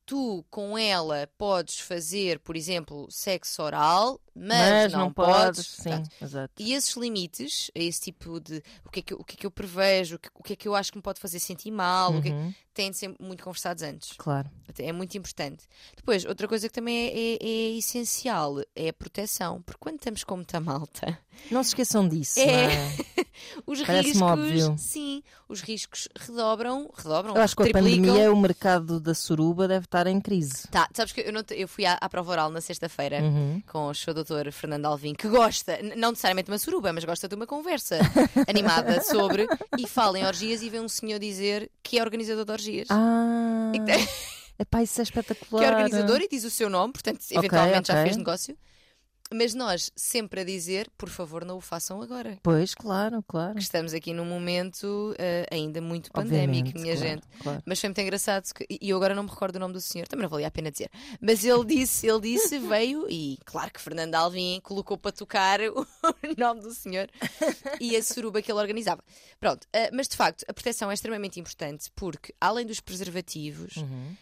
Tu com ela podes fazer, por exemplo, sexo oral, mas, não, podes. Sim, Portanto, exato. e esses limites, esse tipo de o que é que, eu- o que, é que eu prevejo, o que, o que é que eu acho que me pode fazer sentir mal, o que é Uhum, têm de ser muito conversados antes. Claro. É muito importante. Depois, outra coisa que também é, é- é essencial é a proteção. Porque quando estamos com muita malta, Não se esqueçam disso. É. não os riscos. óbvio. Sim, os riscos redobram, redobram, Eu acho que com a triplicam. pandemia o mercado da suruba deve estar em crise. Tá, sabes que eu, não eu fui à, à prova oral na sexta-feira Uhum. com o seu doutor Fernando Alvim, que gosta, não necessariamente de uma suruba, mas gosta de uma conversa animada sobre e fala em orgias e vê um senhor dizer que é organizador de orgias. Ah, epá, isso é espetacular. que é organizador e diz o seu nome, portanto, eventualmente já ok. fez negócio. Mas nós sempre a dizer, por favor, não o façam agora. Pois, claro, claro. Que estamos aqui num momento eh, ainda muito pandémico, minha claro, gente. claro. Mas foi muito engraçado que- e eu agora não me recordo o nome do senhor, também não valia a pena dizer. Mas ele disse, ele disse, veio e claro que Fernando Alvim colocou para tocar o nome do senhor e a suruba que ele organizava. Pronto, eh, mas de facto a proteção é extremamente importante porque além dos preservativos, Uhum.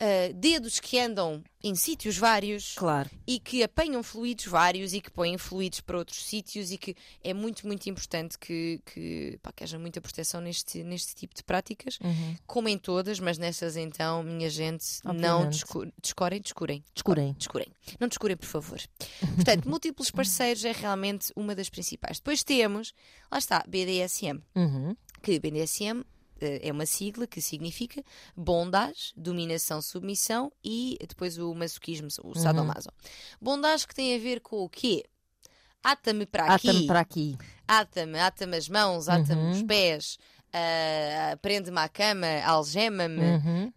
Eh, dedos que andam em sítios vários Claro. e que apanham fluidos vários e que põem fluidos para outros sítios e que é muito, muito importante que, que, pá, que haja muita proteção neste, neste tipo de práticas, Uhum. como em todas, mas nessas então, minha gente, não Obviamente. descu descorem, descurem. Descurem. Descurem. Não descurem, por favor. Portanto, múltiplos parceiros é realmente uma das principais. Depois temos, lá está, BDSM Uhum. que BDSM é uma sigla que significa bondage, dominação, submissão e depois o masoquismo, o sadomaso. Bondage que tem a ver com o quê? Ata-me para aqui, Ata-me para aqui. ata-me, ata-me as mãos, ata-me Uhum. os pés, ah, prende-me à cama, algema-me. Uhum.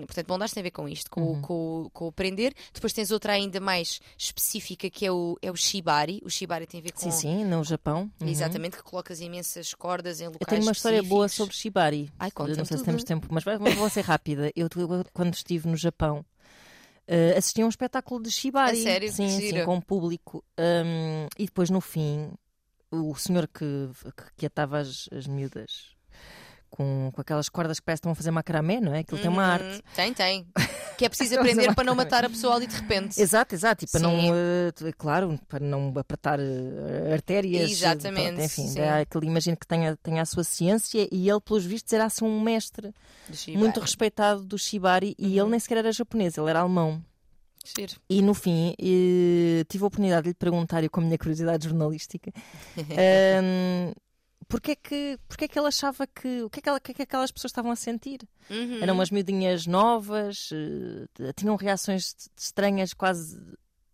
Um, portanto, bondage tem a ver com isto, com, o- Uhum. com, com o prender. Depois tens outra ainda mais específica que é o, é o shibari. O shibari tem a ver com. Sim, sim, no Japão. Uhum. Exatamente, que colocas imensas cordas em locais Eu tenho uma história boa sobre Shibari. Ai, Eu conta-me não sei se tudo. temos tempo, mas mas vou ser rápida. Eu, quando estive no Japão, eh, assisti a um espetáculo de Shibari. A sério? Sim, sim, com o público. Um, e depois, no fim, o senhor que, que, que atava as, as miúdas com, com aquelas cordas que parece que estão a fazer macramé, não é? Aquilo tem uma Uhum. arte. Tem, tem. Que é preciso aprender para não matar a pessoa ali de repente. Exato, exato. E para não, Sim. eh, claro, para não apertar eh, artérias. eh, Exatamente, pronto, enfim, sim. é aquele, imagino que tenha, tenha a sua ciência e ele, pelos vistos, era assim um mestre muito respeitado do Shibari e Uhum. ele nem sequer era japonês, ele era alemão. Giro. E no fim tive a oportunidade de lhe perguntar, eu com a minha curiosidade jornalística, ehm, porque, é que, porque é que ele achava que. O que é que, ela- que é que aquelas pessoas estavam a sentir? Uhum. Eram umas miudinhas novas, eh, tinham reações estranhas, quase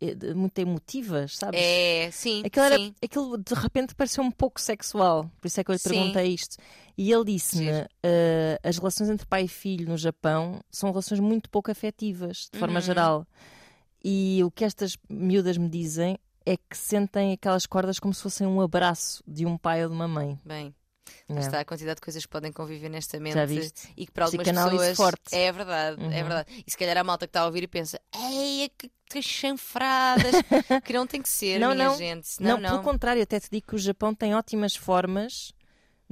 de- muito emotivas, sabes? É, sim. Aquilo, era- sim. aquilo de repente pareceu um pouco sexual, por isso é que eu lhe Sim. perguntei isto. E ele disse-me: eh, as relações entre pai e filho no Japão são relações muito pouco afetivas, de forma Uhum. geral. E o que estas miúdas me dizem é que sentem aquelas cordas como se fossem um abraço de um pai ou de uma mãe. Bem, lá É. está a quantidade de coisas que podem conviver nesta mente e que para algumas pessoas forte. é verdade, é Uhum. verdade. E se calhar a malta que está a ouvir e pensa, ei, que, que chanfradas, que não tem que ser, Não, minha não. gente. Não, Não, não. pelo contrário, até te digo que o Japão tem ótimas formas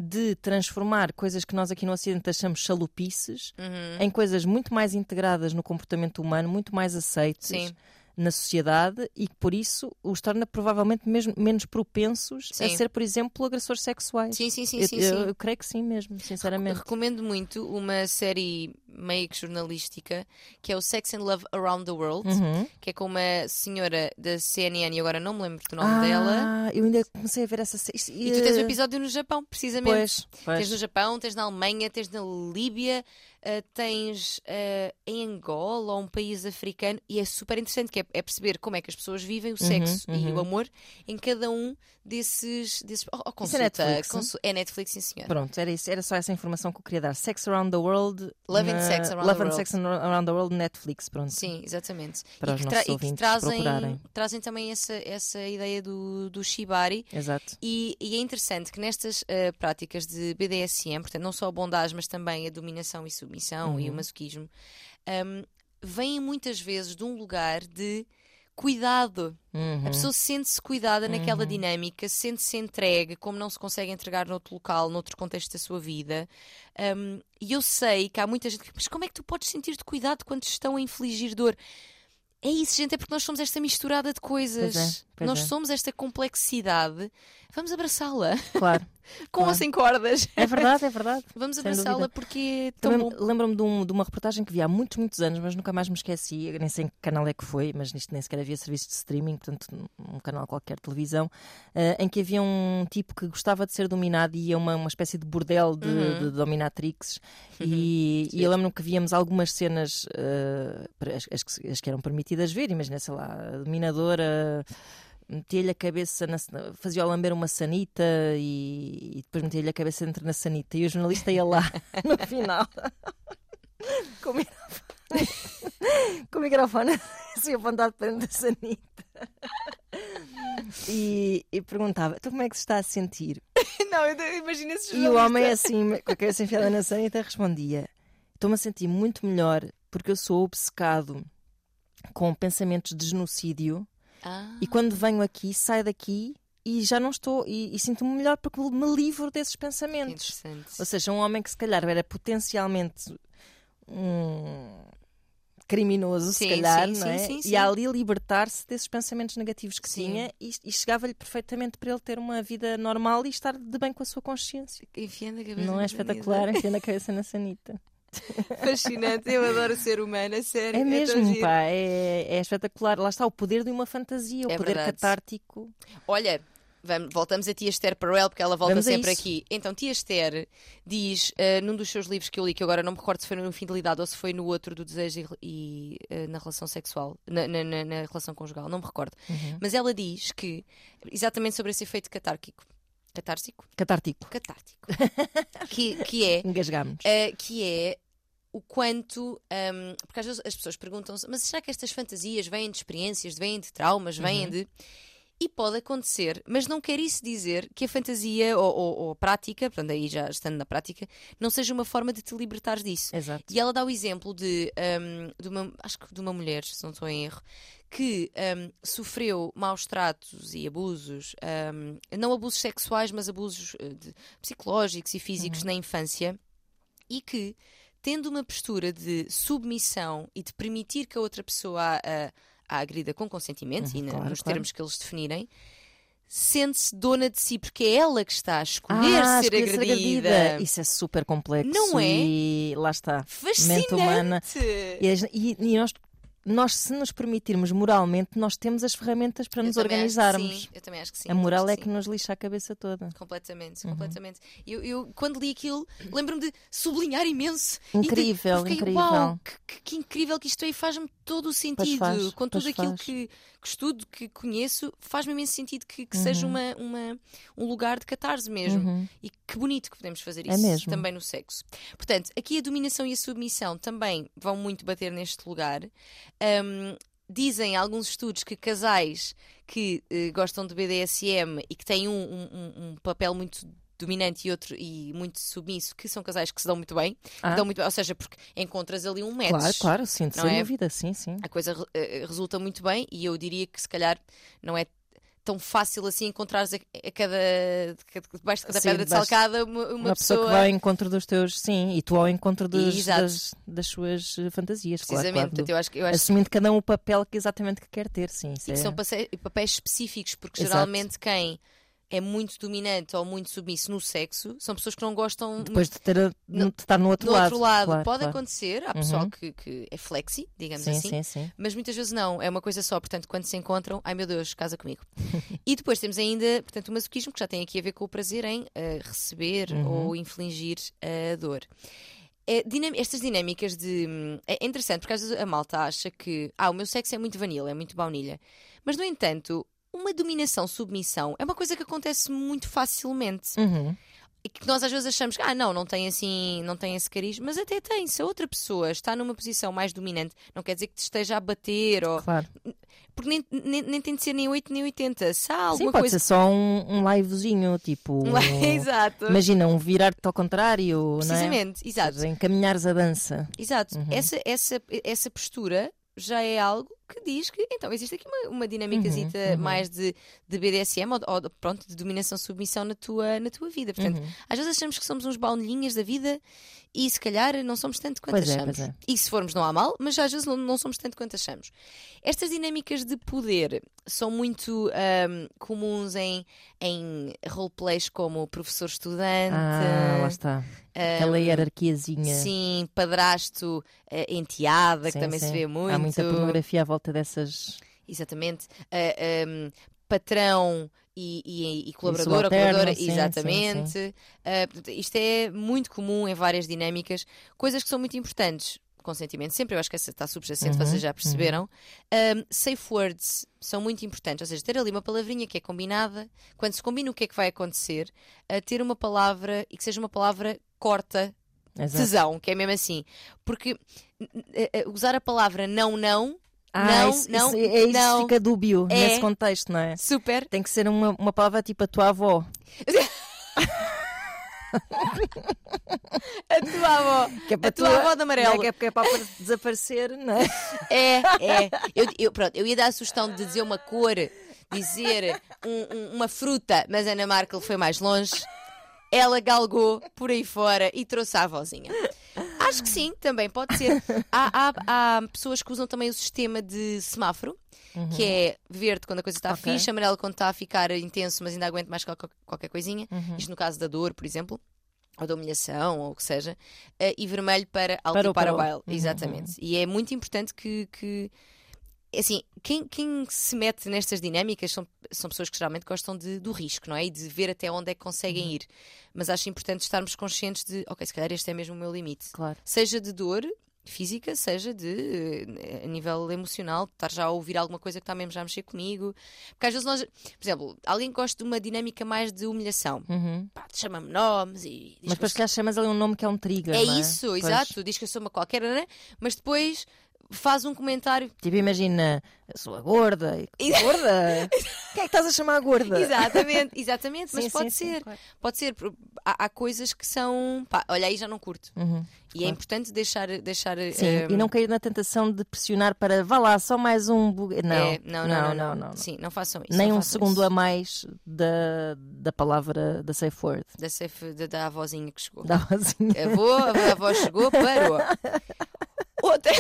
de transformar coisas que nós aqui no Ocidente achamos chalupices Uhum. em coisas muito mais integradas no comportamento humano, muito mais aceites Sim. Na sociedade e que por isso os torna provavelmente mesmo menos propensos a Sim. ser, por exemplo, agressores sexuais. Sim, sim, sim, eu, sim, eu- sim. eu creio que sim mesmo, sinceramente. Recomendo muito uma série meio que jornalística que é o Sex and Love Around the World, Uhum. que é com uma senhora da CNN e agora não me lembro do nome ah, dela. eu ainda comecei a ver essa série. E tu tens um episódio no Japão, precisamente. Pois, pois. Tens no Japão, tens na Alemanha, tens na Líbia, uh, tens uh, em Angola ou um país africano e é super interessante que é, é perceber como é que as pessoas vivem o Uhum, sexo e uhum. o amor em cada um desses. desses oh, oh, Isso é consulta, Netflix, consu- é Netflix, sim senhor. Pronto, era, isso, era só essa informação que eu queria dar. Sex Around the World. Love and Sex Around Love the and World. Sex Around the World Netflix, pronto. Sim, exatamente. Para e os que, nossos e que trazem, procurarem. trazem também essa, essa ideia do, do Shibari. Exato. E, e é interessante que nestas eh, práticas de BDSM, portanto, não só a bondage, mas também a dominação e submissão e o Uhum. masoquismo, um, vêm muitas vezes de um lugar de cuidado. Uhum. A pessoa sente-se cuidada naquela Uhum. dinâmica, sente-se entregue, como não se consegue entregar noutro local, noutro contexto da sua vida. Um, e eu sei que há muita gente que, mas como é que tu podes sentir-te cuidado quando te estão a infligir dor? É isso, gente, é porque nós somos esta misturada de coisas. Pois é, pois nós é. somos esta complexidade. Vamos abraçá-la. Claro. Com Claro. ou sem cordas. É verdade, é verdade. Vamos abraçá-la porque é tão lembro-me de, um- de uma reportagem que vi há muitos, muitos anos, mas nunca mais me esqueci. Nem sei em que canal é que foi, mas nisto nem sequer havia serviço de streaming, portanto, um canal qualquer de televisão, eh, em que havia um tipo que gostava de ser dominado e ia uma, uma espécie de bordel de, Uhum. de dominatrix. E, e eu lembro-me que víamos algumas cenas, para- as, as que, as que eram permitidas ver, imagina, sei lá, a dominadora. Metia-lhe a cabeça, na, fazia-o lamber uma sanita e, e depois metia-lhe a cabeça dentro na sanita. E o jornalista ia lá no final com o microfone, com o microfone assim apontado para dentro da sanita e, e perguntava: então como é que se está a sentir? Não, imagina esse E o homem, assim, com a cabeça enfiada na sanita, respondia: estou-me a sentir muito melhor porque eu sou obcecado com pensamentos de genocídio Ah, e quando venho aqui, saio daqui. E já não estou, e, e sinto-me melhor porque me livro desses pensamentos. Ou seja, um homem que se calhar era potencialmente um criminoso, se Sim, calhar, sim, não é? sim. E ali libertar-se desses pensamentos negativos que tinha e, e chegava-lhe perfeitamente para ele ter uma vida normal e estar de bem com a sua consciência. Enfiando a cabeça Não é espetacular enfiando a cabeça na sanita? Fascinante, eu adoro ser humano, a sério. É tão mesmo, giro. pá, é, é espetacular. Lá está o poder de uma fantasia, o É poder verdade. catártico. Olha, vamos- voltamos a Tia Esther Perel, porque ela volta Vamos sempre aqui. Então, Tia Esther diz, eh, num dos seus livros que eu li, que agora não me recordo se foi no Infidelidade ou se foi no outro do desejo e, e, eh, na relação sexual, na, na- na- na relação conjugal, não me recordo. Uhum. Mas ela diz que, exatamente sobre esse efeito catárquico, catártico? Catártico. Catártico. que, que é Engasgámos. Uh, que é o quanto. um, porque às vezes as pessoas perguntam-se, mas será que estas fantasias vêm de experiências, vêm de traumas, vêm Uhum. de. E pode acontecer, mas não quer isso dizer que a fantasia ou, ou- ou a prática, portanto, aí já estando na prática, não seja uma forma de te libertares disso. Exato. E ela dá o exemplo de, um, de uma, acho que de uma mulher, se não estou em erro, que um, sofreu maus tratos e abusos, um, não abusos sexuais, mas abusos eh, de- psicológicos e físicos na infância, e que, tendo uma postura de submissão e de permitir que a outra pessoa a, a, a agrida com consentimento, Uhum, e na- claro, nos claro. termos que eles definirem, sente-se dona de si, porque é ela que está a escolher Ah, ser, escolher agredida. Isso é super complexo. Não é? E lá está. Fascinante! mente humana. E- e nós, nós, se nos permitirmos moralmente, nós temos as ferramentas para Eu nos organizarmos. sim, eu também acho que sim. a moral é que que nos lixa a cabeça toda. Completamente, Uhum. completamente. Eu, eu, quando li aquilo, lembro-me de sublinhar imenso. E de- Incrível, fiquei, incrível. Uau, que, que- incrível que isto e faz-me todo o sentido. faz, Com tudo aquilo faz. que, que estudo, que conheço, faz-me imenso sentido que, que seja Uhum. uma, uma, um lugar de catarse mesmo. Uhum. E que bonito que podemos fazer É isso mesmo. também no sexo. Portanto, aqui a dominação e a submissão também vão muito bater neste lugar. Ahm, dizem alguns estudos que casais que eh, gostam de BDSM e que têm um, um- um- um papel muito dominante e outro e muito submisso, que são casais que se dão muito bem, Ah. dão muito bem, ou seja, porque encontras ali um match. Claro, claro, sim, sem é? dúvida, sim, sim. A coisa eh, resulta muito bem e eu diria que se calhar não é tão fácil assim encontrares a, a cada, debaixo de cada Sim, pedra de debaixo- salcada uma, uma Uma, pessoa, que vai ao encontro dos teus, sim, e tu ao encontro dos- das, das suas eh, fantasias, claro, Precisamente, claro, portanto, do- eu acho, que- eu acho assumindo cada um o papel que exatamente que quer ter, sim. e que é- são papéis específicos, porque Exato. geralmente quem é muito dominante ou muito submisso no sexo são pessoas que não gostam Depois de, ter, No- de estar no outro do lado. outro lado. claro, Pode claro. acontecer, há pessoal Uhum. que, que é flexi, digamos Sim, assim, sim, sim. mas muitas vezes não, é uma coisa só. Portanto, quando se encontram, ai meu Deus, casa comigo. e depois temos ainda, portanto, o masoquismo que já tem aqui a ver com o prazer em eh, receber Uhum. ou infligir a dor. é, dinam- estas dinâmicas de. É interessante, porque às vezes a malta acha que. Ah, o meu sexo é muito vanilla, é muito baunilha. Mas, no entanto, uma dominação-submissão é uma coisa que acontece muito facilmente. Uhum. E que nós às vezes achamos que, ah, não, não tem assim, não tem esse carisma, mas até tem. Se a outra pessoa está numa posição mais dominante, não quer dizer que te esteja a bater, ou... Claro. porque nem, nem, nem tem de ser nem 8 nem 80. Se há Sim, alguma pode coisa. ser só um, um livezinho, tipo. Exato. Imagina um virar-te ao contrário, é? Precisamente, Ou exato. seja, encaminhares a dança. Exato. Uhum. Essa, essa, essa postura já é algo que diz que então existe aqui uma, uma dinamicazita Uhum, uhum. mais de, de BDSM ou, ou de- pronto, de dominação-submissão na tua, na tua vida. Portanto, Uhum. às vezes achamos que somos uns baunilhinhas da vida e se calhar não somos tanto quanto Pois é, achamos. pois é. E se formos, não há mal, mas às vezes não, não somos tanto quanto achamos. Estas dinâmicas de poder são muito ahm, comuns em, em roleplays como professor-estudante. Ah, lá está. Aquela ahm, hierarquiazinha. Sim, padrasto, eh, enteada, que Sim, também se sim. vê muito. Há muita pornografia à volta dessas. Exatamente. Ah, ahm, patrão e, e- e colaborador ou subalterno, colaboradora, sim, sim, exatamente. Ah, isto é muito comum em várias dinâmicas, coisas que são muito importantes. Consentimento sempre, eu acho que essa está subjacente, Uhum, vocês já perceberam. Um, safe words são muito importantes, ou seja, ter ali uma palavrinha que é combinada, quando se combina o que é que vai acontecer, ter uma palavra e que seja uma palavra corta Exato. tesão, que é mesmo assim. Porque n- eh, usar a palavra não, não, Ah, não, isso, não, isso, é isso não. fica dúbio É. nesse contexto, não é? super. Tem que ser uma, uma palavra tipo a tua avó. A tua avó. Que é para A tua avó de amarelo. Não é que é porque é para desaparecer, não é? É, é. Eu, eu- pronto, eu ia dar a sugestão de dizer uma cor, dizer um- um- uma fruta, mas Ana Markel foi mais longe. Ela galgou por aí fora e trouxe a avózinha. Acho que sim, também pode ser. Há, há- há pessoas que usam também o sistema de semáforo, que é verde quando a coisa está Uhum. Ok. fixe, amarelo quando está a ficar intenso, mas ainda aguento mais qual- qualquer coisinha. Uhum. Isto no caso da dor, por exemplo. Ou da humilhação, ou o que seja, eh, e vermelho para alto Parou, e para o baile. Uhum, Exatamente. E é muito importante que, que assim, quem, quem se mete nestas dinâmicas são, são pessoas que geralmente gostam de- do risco, não é? E de ver até onde é que conseguem Uhum. ir. Mas acho importante estarmos conscientes de, ok, se calhar este é mesmo o meu limite. Claro. Seja de dor física, seja de eh, a nível emocional, de estar já a ouvir alguma coisa que está mesmo já a mexer comigo. Porque às vezes nós, por exemplo, alguém que gosta de uma dinâmica mais de humilhação, Uhum. chama-me nomes e Mas que depois se calhar chamas ali um nome que é um trigger. é não é? isso, Pois. exato. Diz que eu sou uma qualquer, né? mas depois faz um comentário. Tipo, imagina, sou a gorda. Gorda? Quem é que estás a chamar a gorda? Exatamente, exatamente, mas Sim, pode sim, sim, ser. claro. Pode ser. Há, há coisas que são. Pá, olha, aí já não curto. Uhum. E é Claro. importante deixar. deixar Sim, eh, e não cair na tentação de pressionar para vá lá, só mais um. bu-". Não, é, não, não, não, não, Sim, não façam isso. Nem não um segundo isso. a mais da, da palavra da safe word. Da, safe, da, da avózinha que chegou. Da vozinha. A avó, a avó chegou, parou. Outra.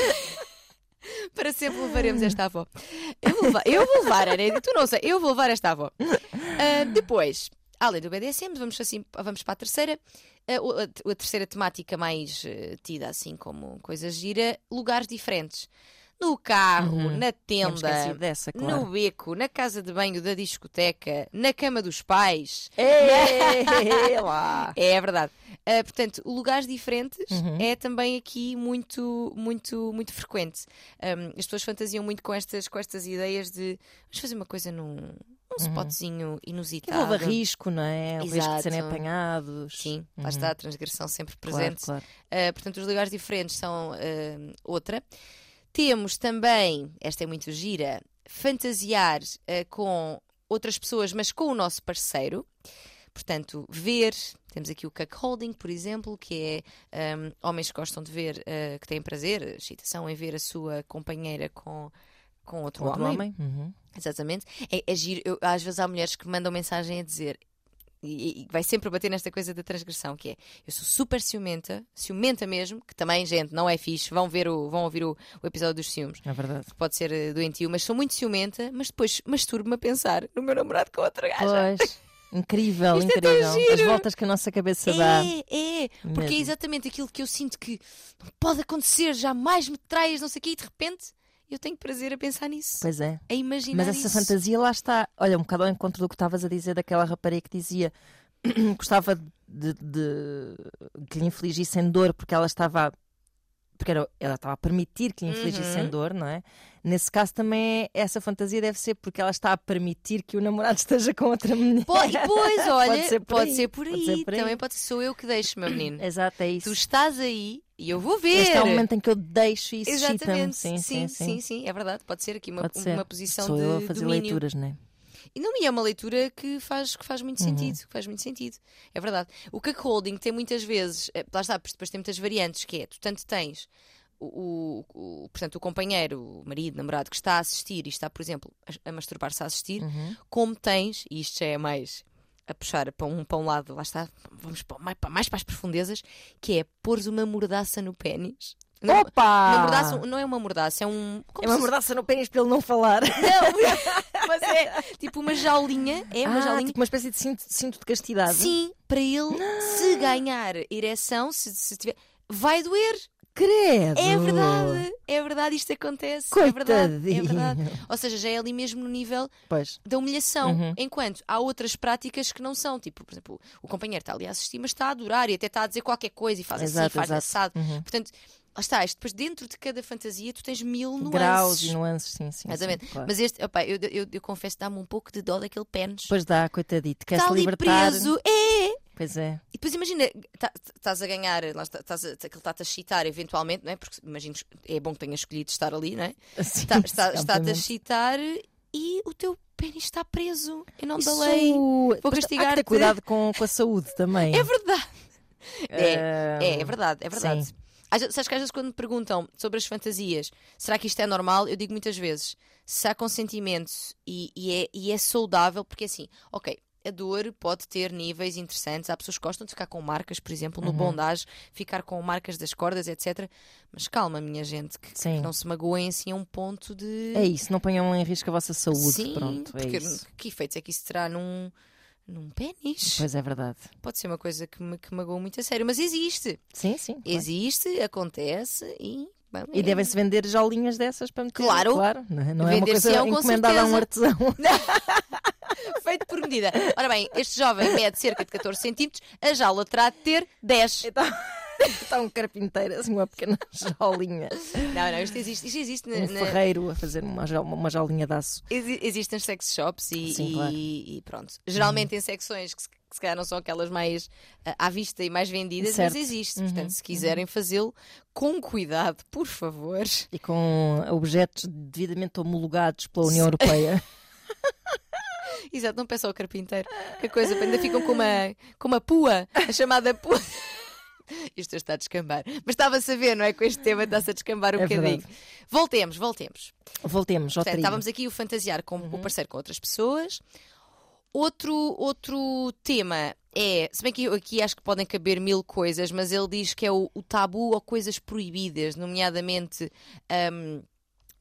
Sempre levaremos esta avó. Eu vou levar, eu vou levar Ana, tu não sei, eu vou levar esta avó. Ah, depois, além do BDSM, vamos, assim, vamos para a terceira. O- a, a terceira temática mais eh, tida assim como coisa gira, lugares diferentes. No carro, Uhum. na tenda, dessa, claro. no beco, na casa de banho da discoteca, na cama dos pais. Ei, lá. É verdade. Ah, portanto, lugares diferentes Uhum. é também aqui muito, muito, muito frequente. Um, as pessoas fantasiam muito com estas, com estas ideias de vamos fazer uma coisa num, num spotzinho Que inusitado. envolve risco, não é? O risco de serem apanhados. Sim, lá Uhum. está a transgressão sempre Claro, presente. claro. Uh, portanto, os lugares diferentes são uh, outra. Temos também, esta é muito gira, fantasiar uh, com outras pessoas, mas com o nosso parceiro. Portanto, ver. Temos aqui o cuckolding, por exemplo, que é um, homens que gostam de ver, uh, que têm prazer, excitação em ver a sua companheira com, com outro, Outro homem. homem. Uhum. Exatamente. É, é giro. Eu- às vezes há mulheres que mandam mensagem a dizer. E, e vai sempre bater nesta coisa da transgressão, que é eu sou super ciumenta, ciumenta mesmo, que também, gente, não é fixe. Vão, ver o, vão ouvir o, o episódio dos ciúmes, É verdade. que pode ser eh, doentio, mas sou muito ciumenta, mas depois masturbo-me a pensar no meu namorado com outra gaja. Pois. Incrível, Isto é incrível. As giro. voltas que a nossa cabeça dá. É, é, porque é exatamente aquilo que eu sinto que não pode acontecer, jamais me traias, não sei o quê, e de repente eu tenho prazer a pensar nisso, Pois é. a imaginar Mas essa isso. fantasia lá está. Olha, um bocado ao encontro do que estavas a dizer daquela rapariga que dizia gostava de de, que lhe infligissem dor porque ela estava. Porque era- ela estava a permitir que lhe infligissem Uhum. dor, não é? Nesse caso também é- essa fantasia deve ser porque ela está a permitir que o namorado esteja com outra mulher. Po- e pois, olha, ser por pode aí, ser por pode aí. ser por aí. Também pode ser, sou eu que deixo, meu menino. Exato, é isso. Tu estás aí e eu vou ver. Este é o momento em que eu deixo isso. Exatamente, Sim, sim, sim. sim, é verdade. Pode ser aqui uma, ser. uma posição Sou de eu a fazer domínio. leituras, não é? E não e é uma leitura que faz, que faz muito Uhum. sentido. Que faz muito sentido. É verdade. O cuckolding tem muitas vezes, eh, lá está, depois tem muitas variantes, que é, tu tanto tens o, o, o- portanto, o companheiro, o marido, namorado que está a assistir e está, por exemplo, a, a masturbar-se a assistir, Uhum. como tens, e isto já é mais a puxar para um, para um lado, lá está, vamos para, mais, para, mais para as profundezas, que é pôres uma mordaça no pênis. Não, Opa! uma mordaça, não é uma mordaça, é um. É uma se- mordaça no pênis para ele não falar. Não, mas é tipo uma jaulinha. É uma ah, jaulinha. tipo uma espécie de cinto, cinto de castidade. Sim, para ele, se ganhar ereção, se, se tiver. Vai doer! Credo! É verdade! É verdade, isto acontece. É verdade, é Coitadinho. verdade. Ou seja, já é ali mesmo no nível Pois. da humilhação. Uhum. Enquanto há outras práticas que não são. Tipo, por exemplo, o companheiro está ali a assistir, mas está a adorar e até está a dizer qualquer coisa e faz assim, Exato, faz exato. assado. Uhum. Portanto, lá está, isto depois dentro de cada fantasia tu tens mil nuances. Graus e nuances, sim, sim. Exatamente. sim, claro. Mas este, opá, eu, eu, eu confesso dá-me um pouco de dó daquele pênis. Depois dá, coitadito, quer Está se ali libertar. preso. É! Pois é. E depois imagina, tá- estás a ganhar, estás a, aquele está-te a excitar eventualmente, não é? Porque imagino, é bom que tenhas escolhido estar ali, não é? Está- está- Está-te a excitar e o teu pênis está preso em nome da lei. Vou Pois, Há que ter cuidado com, com a saúde também. É verdade. É, Ah, é, é verdade, é verdade. sim. Às Sabes que às vezes quando me perguntam sobre as fantasias, será que isto é normal? Eu digo muitas vezes, se há consentimento e, e é, e é saudável, porque assim, ok, a dor pode ter níveis interessantes. Há pessoas que gostam de ficar com marcas, por exemplo, Uhum. no bondage, ficar com marcas das cordas, etc. Mas calma, minha gente, que, que não se magoem assim a um ponto de. É isso, não ponham em risco a vossa saúde. Sim, Pronto, é isso. que efeitos é que isso terá num, num pênis? Pois é verdade. Pode ser uma coisa que me que magoa muito a sério, mas existe. Sim, sim. claro. Existe, acontece e. bom, E é- devem-se vender jaulinhas dessas para meter. Claro. claro não é, não é uma coisa com encomendada a um artesão. Feito por medida. Ora bem, este jovem mede cerca de 14 centímetros, a jaula terá de ter 10. Então, está um carpinteiro, assim, uma pequena jaulinha. Não, não, isto existe, isto existe na- Um ferreiro a fazer uma, uma jaulinha de aço. exi- existe nas sex shops e, Sim, claro. e pronto. Geralmente em secções que se, que se calhar não são aquelas mais ah, à vista e mais vendidas, Certo. mas existe. Uhum, Portanto, se quiserem fazê-lo, com cuidado, por favor. E com objetos devidamente homologados pela União Europeia. Exato, não peçam ao carpinteiro. Que coisa, ainda ficam com uma, com uma pua, a chamada pua. Isto está a descambar. Mas estava-se a ver, não é? Com este tema está-se a descambar um É bocadinho. verdade. Voltemos, voltemos. Voltemos ao Portanto, estávamos aqui a fantasiar com Uhum. o parceiro com outras pessoas. Outro, outro tema é, se bem que eu aqui acho que podem caber mil coisas, mas ele diz que é o, o tabu ou coisas proibidas, nomeadamente hum,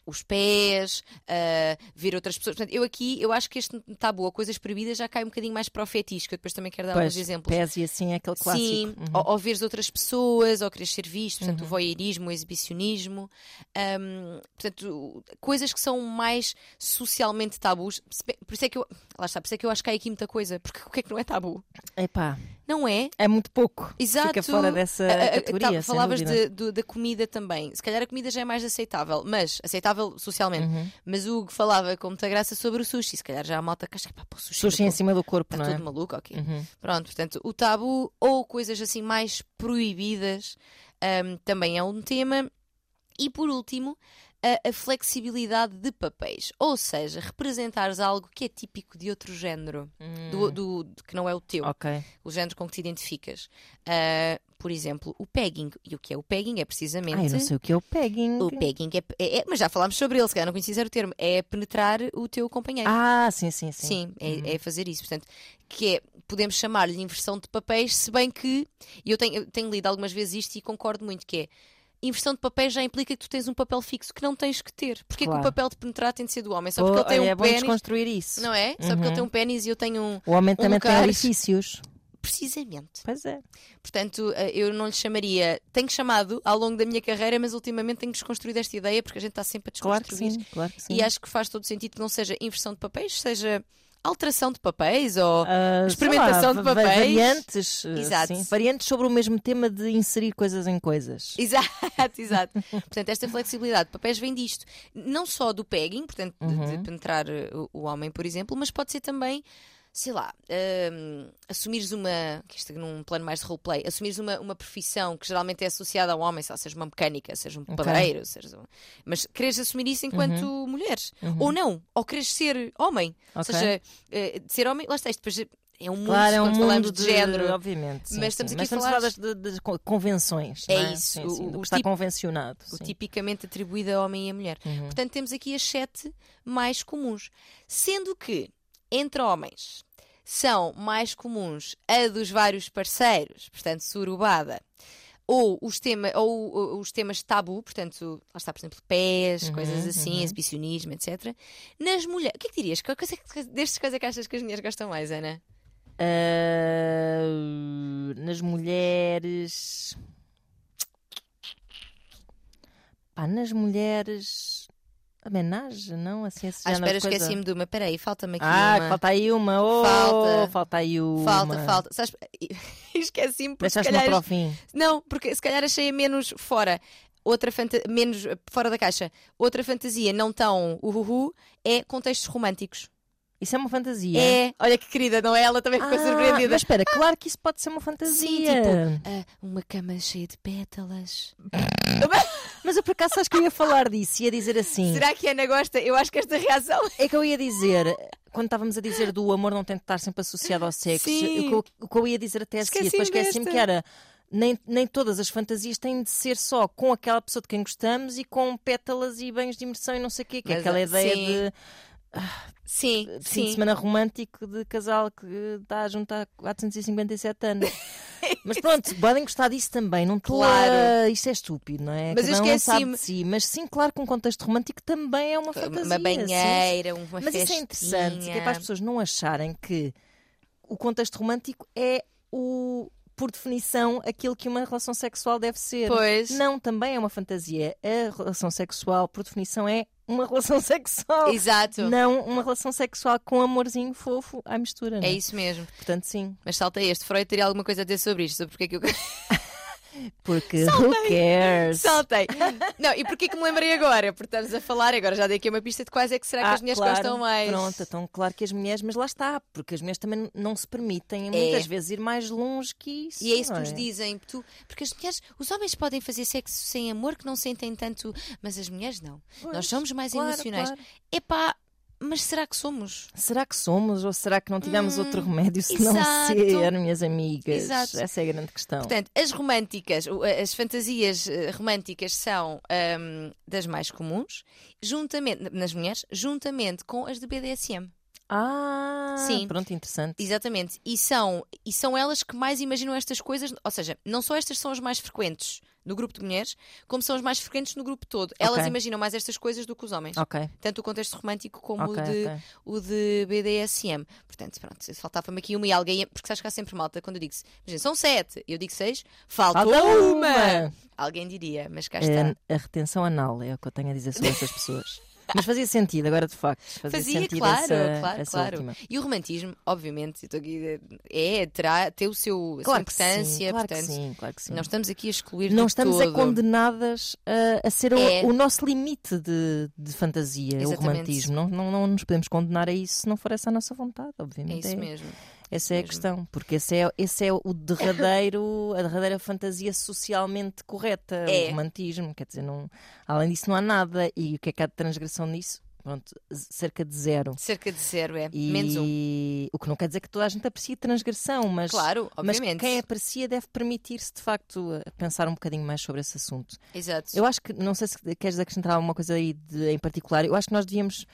os pés, ah, ver outras pessoas. Portanto, eu aqui, eu acho que este tabu coisas proibidas já cai um bocadinho mais para o fetiche, que eu depois também quero dar Pois, alguns exemplos. pés e assim é aquele clássico. Sim, Uhum. ou, ou veres outras pessoas, ou queres ser visto, portanto, o voyeurismo, o exibicionismo, hum, portanto, coisas que são mais socialmente tabus. Por isso é que eu, lá está, por isso é que eu acho que há aqui muita coisa, porque o que é que não é tabu? Epá, Não é? é muito pouco. Exato. Fica fora dessa A- categoria. tá- falavas de- da comida também. Se calhar a comida já é mais aceitável, mas aceitável socialmente. Uhum. Mas o Hugo falava com muita graça sobre o sushi. Se calhar já há malta que acha pá, pô, o sushi, Sushi em cima do corpo, está não é? todo maluco, ok. Uhum. Pronto, portanto, o tabu ou coisas assim mais proibidas hum, também é um tema. E por último, a, a flexibilidade de papéis. Ou seja, representares algo que é típico de outro género, do, do- do- que não é o teu, Hum. Ok. o género com que te identificas. Ah, por exemplo, o pegging. E o que é o pegging? É precisamente. Eu não sei o que é o pegging. O pegging é, é- é- Mas já falámos sobre ele, se calhar não conheces o termo. É penetrar o teu companheiro. Ah, sim, sim, sim. Sim, é, é fazer isso. Portanto, que é, podemos chamar-lhe inversão de papéis, se bem que, e eu tenho, eu tenho lido algumas vezes isto e concordo muito, que é inversão de papéis já implica que tu tens um papel fixo que não tens que ter. Porquê que Claro. o papel de penetrar tem de ser do homem? Só porque ele tem olha, um é bom pênis. desconstruir isso. Não é? Só porque ele tem um pênis e eu tenho um. O homem um também tem lugar- orifícios. Precisamente. Pois é. Portanto, eh, eu não lhe chamaria. Tenho chamado ao longo da minha carreira, mas ultimamente tenho desconstruído esta ideia porque a gente está sempre a Claro que desconstruir. sim, claro que sim. E acho que faz todo sentido que não seja inversão de papéis, seja alteração de papéis ou sei experimentação lá, de papéis. Variantes, eh, Exato. sim, variantes sobre o mesmo tema de inserir coisas em coisas. Exato, exato. portanto, esta flexibilidade de papéis vem disto. Não só do pegging, portanto, de- Uhum. de, penetrar eh, o, o homem, por exemplo, mas pode ser também, sei lá, hum, assumires uma. isto é num plano mais de roleplay, assumires uma, uma profissão que geralmente é associada ao homem, seja uma mecânica, seja um padreiro, seja. um- Mas queres assumir isso enquanto mulher. Ou não, ou queres ser homem. Ou Uhum. Ok. seja, de ser homem, lá está, isto depois é um mundo, Claro, é um falamos mundo de, género. obviamente. sim, Mas estamos sim. aqui a estamos falar- das, de- con- convenções. É não isso, Sim, sim, o- do o que está tipo- convencionado. o sim. tipicamente atribuído a homem e a mulher. Uhum. Portanto, temos aqui as sete mais comuns. Sendo que, entre homens, são mais comuns a dos vários parceiros, portanto, surubada, ou os, tema, ou, ou os temas tabu, portanto, lá está, por exemplo, pés, Uhum, coisas assim, uhum. exibicionismo, etc. Nas mulheres, o que é que dirias? Que coisa, é destes coisas é que achas que as mulheres gostam mais, Ana? Ah, nas mulheres. Pá, nas mulheres. Homenagem, não? Assim, esse Ah, espera, coisa. esqueci-me de uma. Peraí, falta-me aqui Ah, uma. que falta aí uma. Oh, Falta. falta aí uma. Falta, falta. Sabes, esqueci-me porque se Deixaste-me calhar... para o fim. Não, porque se calhar achei a menos fora. Outra fanta... menos fora da caixa. Outra fantasia não tão uhuhu é contextos românticos. Isso é uma fantasia. É, olha que querida, não é? Ela também ficou Ah, surpreendida. Mas espera, claro que isso pode ser uma Sim, fantasia. tipo, ah, uma cama cheia de pétalas. Mas eu por acaso acho que eu ia falar disso, ia dizer assim. Será que a Ana gosta? Eu acho que esta reação. É que eu ia dizer, quando estávamos a dizer do amor não tem que estar sempre associado ao sexo, Sim. o que, eu, ia dizer até a seguir, Esqueci-me depois esqueci-me que era. Nem, nem todas as fantasias têm de ser só com aquela pessoa de quem gostamos e com pétalas e banhos de imersão e não sei o quê, que é aquela ah, ideia sim. de Sim, fim de sim. semana romântico de casal que está junto há 457 anos. Mas pronto, podem gostar disso também, não estou Claro. a... Isto é estúpido, não é? Mas eu Cada um sabe esqueci-me. de si. Mas sim, claro que um contexto romântico também é uma fantasia. Uma sim, banheira, uma mas isso é festinha. interessante, que é para as pessoas não acharem que o contexto romântico é o, por definição, aquilo que uma relação sexual deve ser. Pois. Não, também é uma fantasia. A relação sexual, por definição, é uma relação sexual. Exato. Não uma relação sexual com amorzinho fofo à mistura. não É isso mesmo. Portanto, sim. Mas salta este. Freud teria alguma coisa a dizer sobre isto, sobre porque é que eu. Porque who cares? Saltei! Não, e porquê que me lembrei agora? Porque estamos a falar, agora já dei aqui uma pista de quais é que será que Ah, as mulheres claro. gostam mais. Pronto, então claro que as mulheres, mas lá está, porque as mulheres também não se permitem muitas vezes ir mais longe que isso. É. E é isso que nos dizem. Tu, porque as mulheres, os homens podem fazer sexo sem amor, que não sentem tanto, mas as mulheres não. Pois, Nós somos mais claro, emocionais. claro. Epá, mas será que somos? Será que somos ou será que não tivemos Hum, outro remédio se não ser, minhas amigas? Exato. Essa é a grande questão. Portanto, as românticas, as fantasias eh, românticas são ahm, das mais comuns, juntamente, nas mulheres, juntamente com as de BDSM. ah, Sim. pronto, interessante. Exatamente. E são, e são elas que mais imaginam estas coisas, ou seja, não só estas são as mais frequentes no grupo de mulheres, como são as mais frequentes no grupo todo. Elas Ok. imaginam mais estas coisas do que os homens. Ok, Tanto o contexto romântico como ok, o, de, o de BDSM. Portanto, pronto, faltava-me aqui uma e alguém. Porque sabes que há sempre malta quando eu digo imagina, são sete, eu digo seis, falta, Falta uma. uma! Alguém diria, mas cá está. É, a retenção anal é o que eu tenho a dizer sobre essas pessoas. Mas fazia sentido, agora de facto. Fazia, Fazia, sentido claro, essa, claro, essa claro. última. E o romantismo, obviamente, estou aqui, é, terá, ter o seu, a Claro sim, importância, claro que portanto, sim, claro que sim. não estamos aqui a excluir não estamos todo. a condenadas a, a ser o- É. o, nosso limite de, de fantasia, o Exatamente. romantismo. Não, não, não nos podemos condenar a isso se não for essa a nossa vontade, É obviamente. isso mesmo. Essa é a questão, porque esse é, esse é o derradeiro, a derradeira fantasia socialmente correta, É. o romantismo. Quer dizer, não, além disso não há nada. E o que é que há de transgressão nisso? Pronto, cerca de zero. Cerca de zero, é. E Menos um. o que não quer dizer que toda a gente aprecie transgressão, mas, Claro, mas obviamente. quem aprecia deve permitir-se de facto pensar um bocadinho mais sobre esse assunto. Exato. Eu acho que, não sei se queres acrescentar alguma coisa aí de- em particular, eu acho que nós devíamos,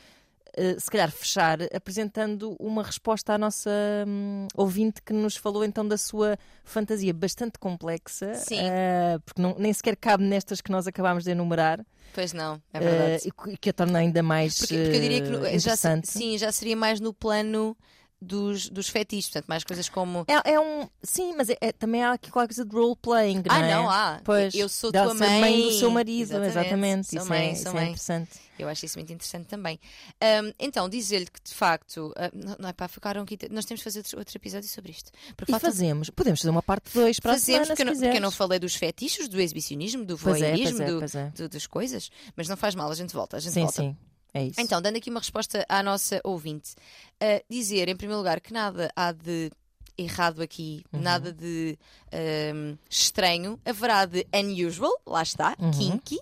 se calhar, fechar apresentando uma resposta à nossa hum, ouvinte que nos falou então da sua fantasia bastante complexa, eh, porque não- nem sequer cabe nestas que nós acabámos de enumerar, Pois não, é eh, verdade. e que- e que a torna ainda mais porque, porque eu diria que eh, já, interessante. sim, já seria mais no plano dos, dos fetiches, portanto, mais coisas como. É, é um. Sim, mas é, é- também há aqui qualquer coisa de role-playing, Ah, não é? não, há. Pois, Eu sou tua ser mãe. do seu marido, Exatamente. exatamente. Sou isso mãe, é, sou isso é mãe. interessante. Eu acho isso muito interessante também. Ahm, então, dizer-lhe que de facto. ah, não, não é para ficaram aqui. Nós temos de fazer outro, outro episódio sobre isto. Porque E faltam- fazemos, podemos fazer uma parte 2 para fazemos, a semana, porque, se não, porque eu não falei dos fetiches, do exibicionismo, do é, pois voyeurismo, é, do- é. do- das coisas, mas não faz mal, a gente volta. A gente Sim, volta. sim, é isso. Então, dando aqui uma resposta à nossa ouvinte, ah, dizer em primeiro lugar que nada há de errado aqui, Uhum. nada de ahm, estranho, haverá de unusual, lá está, Uhum. kinky.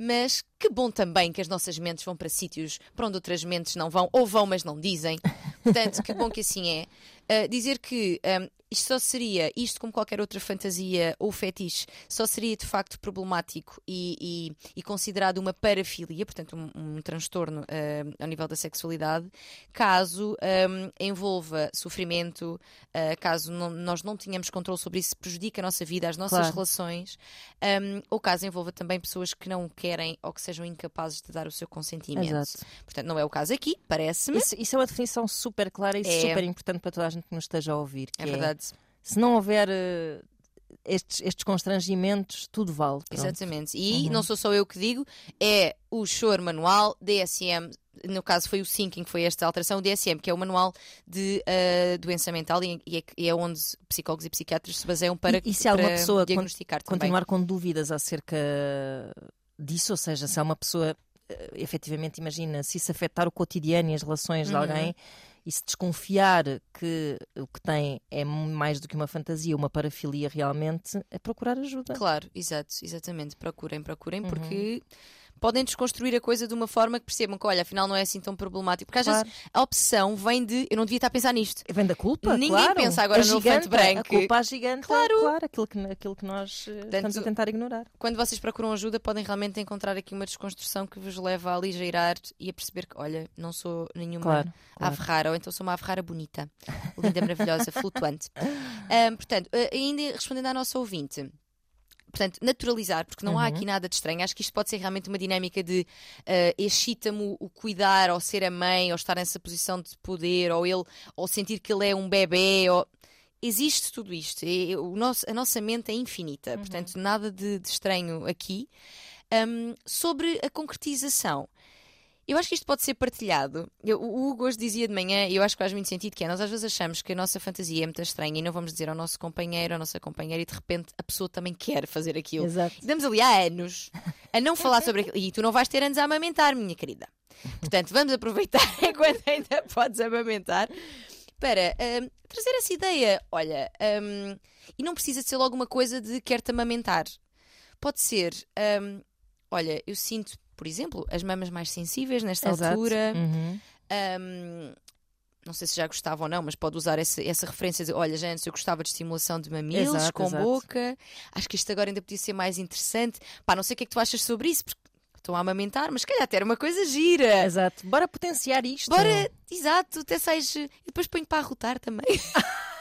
Mas que bom também que as nossas mentes vão para sítios para onde outras mentes não vão, ou vão, mas não dizem. Portanto, que bom que assim é. Ah, dizer que ahm, isto só seria, isto como qualquer outra fantasia ou fetiche, só seria de facto problemático e, e- e considerado uma parafilia, portanto, um, um transtorno ahm, ao nível da sexualidade, caso ahm, envolva sofrimento, ah, caso não- nós não tenhamos controle sobre isso, prejudique a nossa vida, as nossas Claro. relações, ahm, ou caso envolva também pessoas que não querem ou que sejam incapazes de dar o seu consentimento. Exato. Portanto, não é o caso aqui, parece-me. Isso, isso é uma definição super clara e É. super importante para toda a gente que nos esteja a ouvir. É verdade. Se não houver eh, estes, estes constrangimentos, tudo vale. pronto. Exatamente. E Uhum. não sou só eu que digo, é o choro manual DSM. No caso foi o Sinking, que foi esta alteração, o DSM, que é o manual de ah, doença mental e, e é, e é onde psicólogos e psiquiatras se baseiam para, E- e se alguma para pessoa con- diagnosticar também. Continuar com dúvidas acerca disso, ou seja, se há uma pessoa eh, efetivamente imagina se isso afetar o cotidiano e as relações de Uhum. alguém e se desconfiar que o que tem é mais do que uma fantasia, uma parafilia realmente, é procurar ajuda. Claro, exato, exatamente. Procurem, procurem, Uhum. porque podem desconstruir a coisa de uma forma que percebam que, olha, afinal não é assim tão problemático. Porque às Claro. vezes a opção vem de eu não devia estar a pensar nisto. Vem da culpa, Ninguém claro. pensa agora É no elefante branco. A culpa é gigante, Claro. claro, aquilo, que, aquilo que nós eh, estamos a tentar ignorar. Quando vocês procuram ajuda, podem realmente encontrar aqui uma desconstrução que vos leva a aligeirar e a perceber que, olha, não sou nenhuma Claro, claro. ave rara, ou então sou uma ave rara bonita, linda, maravilhosa, flutuante. Ahm, portanto, ainda respondendo à nossa ouvinte. Portanto, naturalizar, porque não há Uhum. aqui nada de estranho. Acho que isto pode ser realmente uma dinâmica de eh, excita-me o, cuidar, ou ser a mãe, ou estar nessa posição de poder, ou ele, ou sentir que ele é um bebê, ou existe tudo isto. E- o nosso- a nossa mente é infinita, Uhum. portanto, nada de, de estranho aqui. Ahm, sobre a concretização. Eu acho que isto pode ser partilhado. Eu- o Hugo hoje dizia de manhã, e eu acho que faz muito sentido, que é, nós às vezes achamos que a nossa fantasia é muito estranha e não vamos dizer ao nosso companheiro, à nossa companheira, e de repente a pessoa também quer fazer aquilo. Exato. Estamos ali há anos a não falar sobre aquilo. E tu não vais ter anos a amamentar, minha querida. Portanto, vamos aproveitar enquanto ainda podes amamentar para hum, trazer essa ideia. Olha, hum, e não precisa de ser logo uma coisa de quer-te amamentar. Pode ser, hum, olha, eu sinto, por exemplo, as mamas mais sensíveis nesta Exato. altura. Uhum. Hum, não sei se já gostava ou não, mas pode usar essa, essa referência de olha, já antes eu gostava de estimulação de mamilos Exato, com exato. boca. Acho que isto agora ainda podia ser mais interessante. Pá, não sei o que é que tu achas sobre isso, porque estou a amamentar, mas se calhar até era uma coisa gira. Exato. Bora potenciar isto. Bora, exato, até sais. E depois ponho para arrotar também.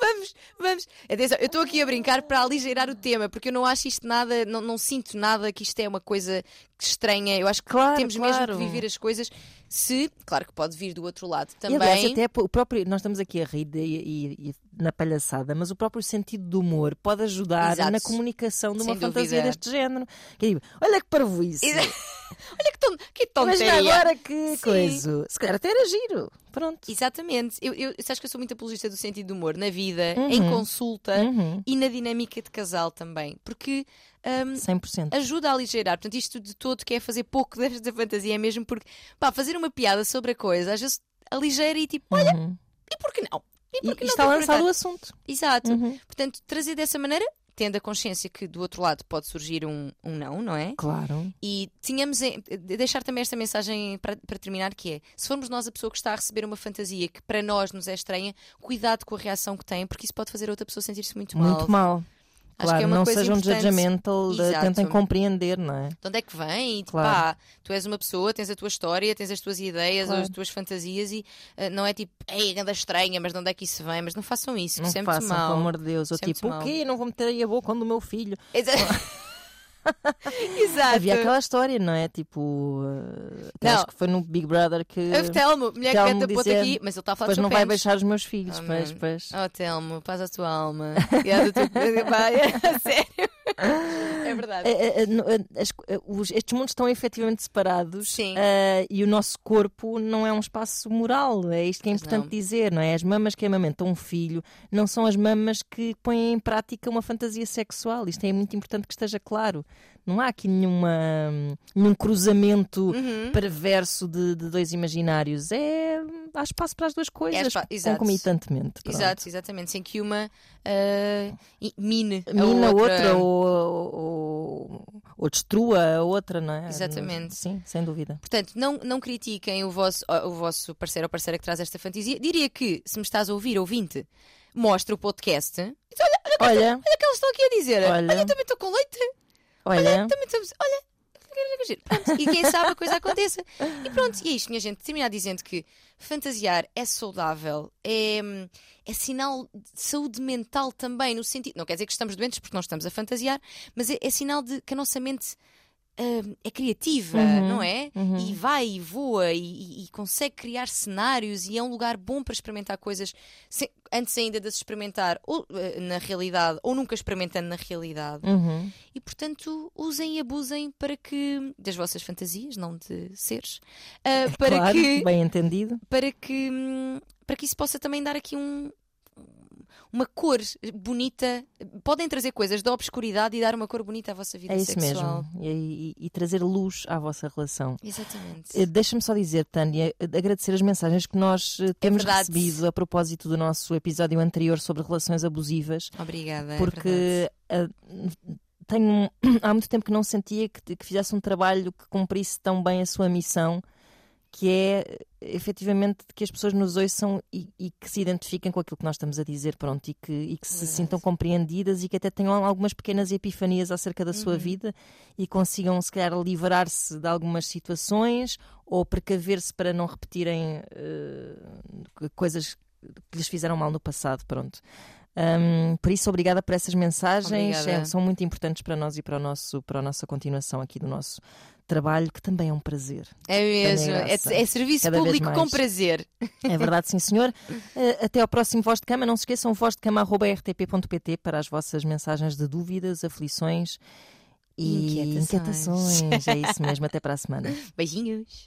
vamos, vamos. Atenção, eu estou aqui a brincar para aligeirar o tema, porque eu não acho isto nada, não, não sinto nada que isto é uma coisa estranha. Eu acho que Claro, temos claro. mesmo que viver as coisas. Se, claro que pode vir do outro lado E, também. aliás, até o próprio, nós estamos aqui a rir e, e na palhaçada, mas o próprio sentido do humor pode ajudar Exato. na comunicação de Sem uma fantasia dúvida. deste género. Que é tipo, olha que parvoíce. Olha que, ton, que tonteria. agora que Sim. coisa. Se calhar até era giro. Pronto. Exatamente. Eu, eu, sabes que eu sou muito apologista do sentido do humor na vida, Uhum. em consulta Uhum. e na dinâmica de casal também. Porque hum, 100%. ajuda a aligeirar. Portanto, isto de todo que é fazer pouco desta fantasia é mesmo porque, pá, fazer uma piada sobre a coisa, às vezes aligeira e tipo, olha, Uhum. e por que não? E E, por que e não está lançado o assunto. Exato. Uhum. Portanto, trazer dessa maneira, tendo a consciência que do outro lado pode surgir um, um não, não é? Claro. E tínhamos deixar também esta mensagem para, para terminar, que é se formos nós a pessoa que está a receber uma fantasia que para nós nos é estranha, cuidado com a reação que tem, porque isso pode fazer a outra pessoa sentir-se muito mal. Muito mal. Acho claro, que é uma não coisa sejam importante. judgmental, de- Exato. tentem compreender, não é? De onde é que vem? E, tipo, Claro. pá, tu és uma pessoa, tens a tua história, tens as tuas ideias, Claro. as tuas fantasias e ah, não é tipo, ei, anda estranha, mas de onde é que isso vem? Mas não façam isso, Não muito façam, mal. pelo amor de Deus. Ou tipo, o quê? Não vou meter aí a boca onde o meu filho. Exa- Exato. Havia aquela história, não é? Tipo, até Não. acho que foi no Big Brother que A Telmo, mulher que mete a ponta aqui, mas ele está a falar dos não vai deixar os meus filhos. Oh, pois, pois. Oh, Telmo, paz a tua alma. Cuidado do teu... Vai, a sério. É verdade. Estes mundos estão efetivamente separados Sim. eh, e o nosso corpo não é um espaço moral. É isto que é importante não. dizer, não é? As mamas que amamentam um filho não são as mamas que põem em prática uma fantasia sexual. Isto é muito importante que esteja claro. Não há aqui nenhuma, nenhum cruzamento Uhum. perverso de, de dois imaginários. É, há espaço para as duas coisas exato. concomitantemente. pronto. Exato, exatamente. Sem que uma ah, i- mine a outra, outra. ou, ou, ou destrua a outra, não é? Exatamente. Sim, sem dúvida. Portanto, não, não critiquem o vosso, o vosso parceiro ou parceira que traz esta fantasia. Diria que, se me estás a ouvir, ouvinte, mostra o podcast. Olha Olha, o que eles estão aqui a dizer. Olha. Olha, também estou com leite. Olha, Também estamos. Olha. Pronto, e quem sabe a coisa aconteça. E pronto, e é isto, minha gente. Terminar dizendo que fantasiar é saudável, é, é sinal de saúde mental também, no sentido. Não quer dizer que estamos doentes porque não estamos a fantasiar, mas é, é sinal de que a nossa mente hum, é criativa, Uhum, não é? uhum. E vai e voa e, e- consegue criar cenários e é um lugar bom para experimentar coisas sem- antes ainda de se experimentar ou, eh, na realidade ou nunca experimentando na realidade. Uhum. E portanto, usem e abusem para que das vossas fantasias, não de seres, ah, para claro, que bem entendido. para que hum, para que isso possa também dar aqui um uma cor bonita. Podem trazer coisas da obscuridade e dar uma cor bonita à vossa vida É isso sexual. mesmo. E, e- e trazer luz à vossa relação. Exatamente. Eh, Deixa-me só dizer, Tânia, eh, agradecer as mensagens que nós eh, temos verdade. recebido a propósito do nosso episódio anterior sobre relações abusivas. Obrigada. é porque tenho, há muito tempo que não sentia que, que fizesse um trabalho que cumprisse tão bem a sua missão, que é efetivamente que as pessoas nos ouçam e, e que se identifiquem com aquilo que nós estamos a dizer, pronto, e que, e que se Verdade. sintam compreendidas e que até tenham algumas pequenas epifanias acerca da sua Uhum. vida e consigam, se calhar, livrar-se de algumas situações ou precaver-se para não repetirem eh, coisas que lhes fizeram mal no passado, pronto. Um, por isso, obrigada por essas mensagens. É, são muito importantes para nós e para, o nosso, para a nossa continuação aqui do nosso trabalho, que também é um prazer. É mesmo. Tenha É, é serviço Cada público com prazer. É verdade, sim, senhor. Uh, Até ao próximo Voz de Cama. Não se esqueçam, vozdecama.rtp.pt para as vossas mensagens de dúvidas, aflições e Inquietações. inquietações. É isso mesmo. Até para a semana. Beijinhos.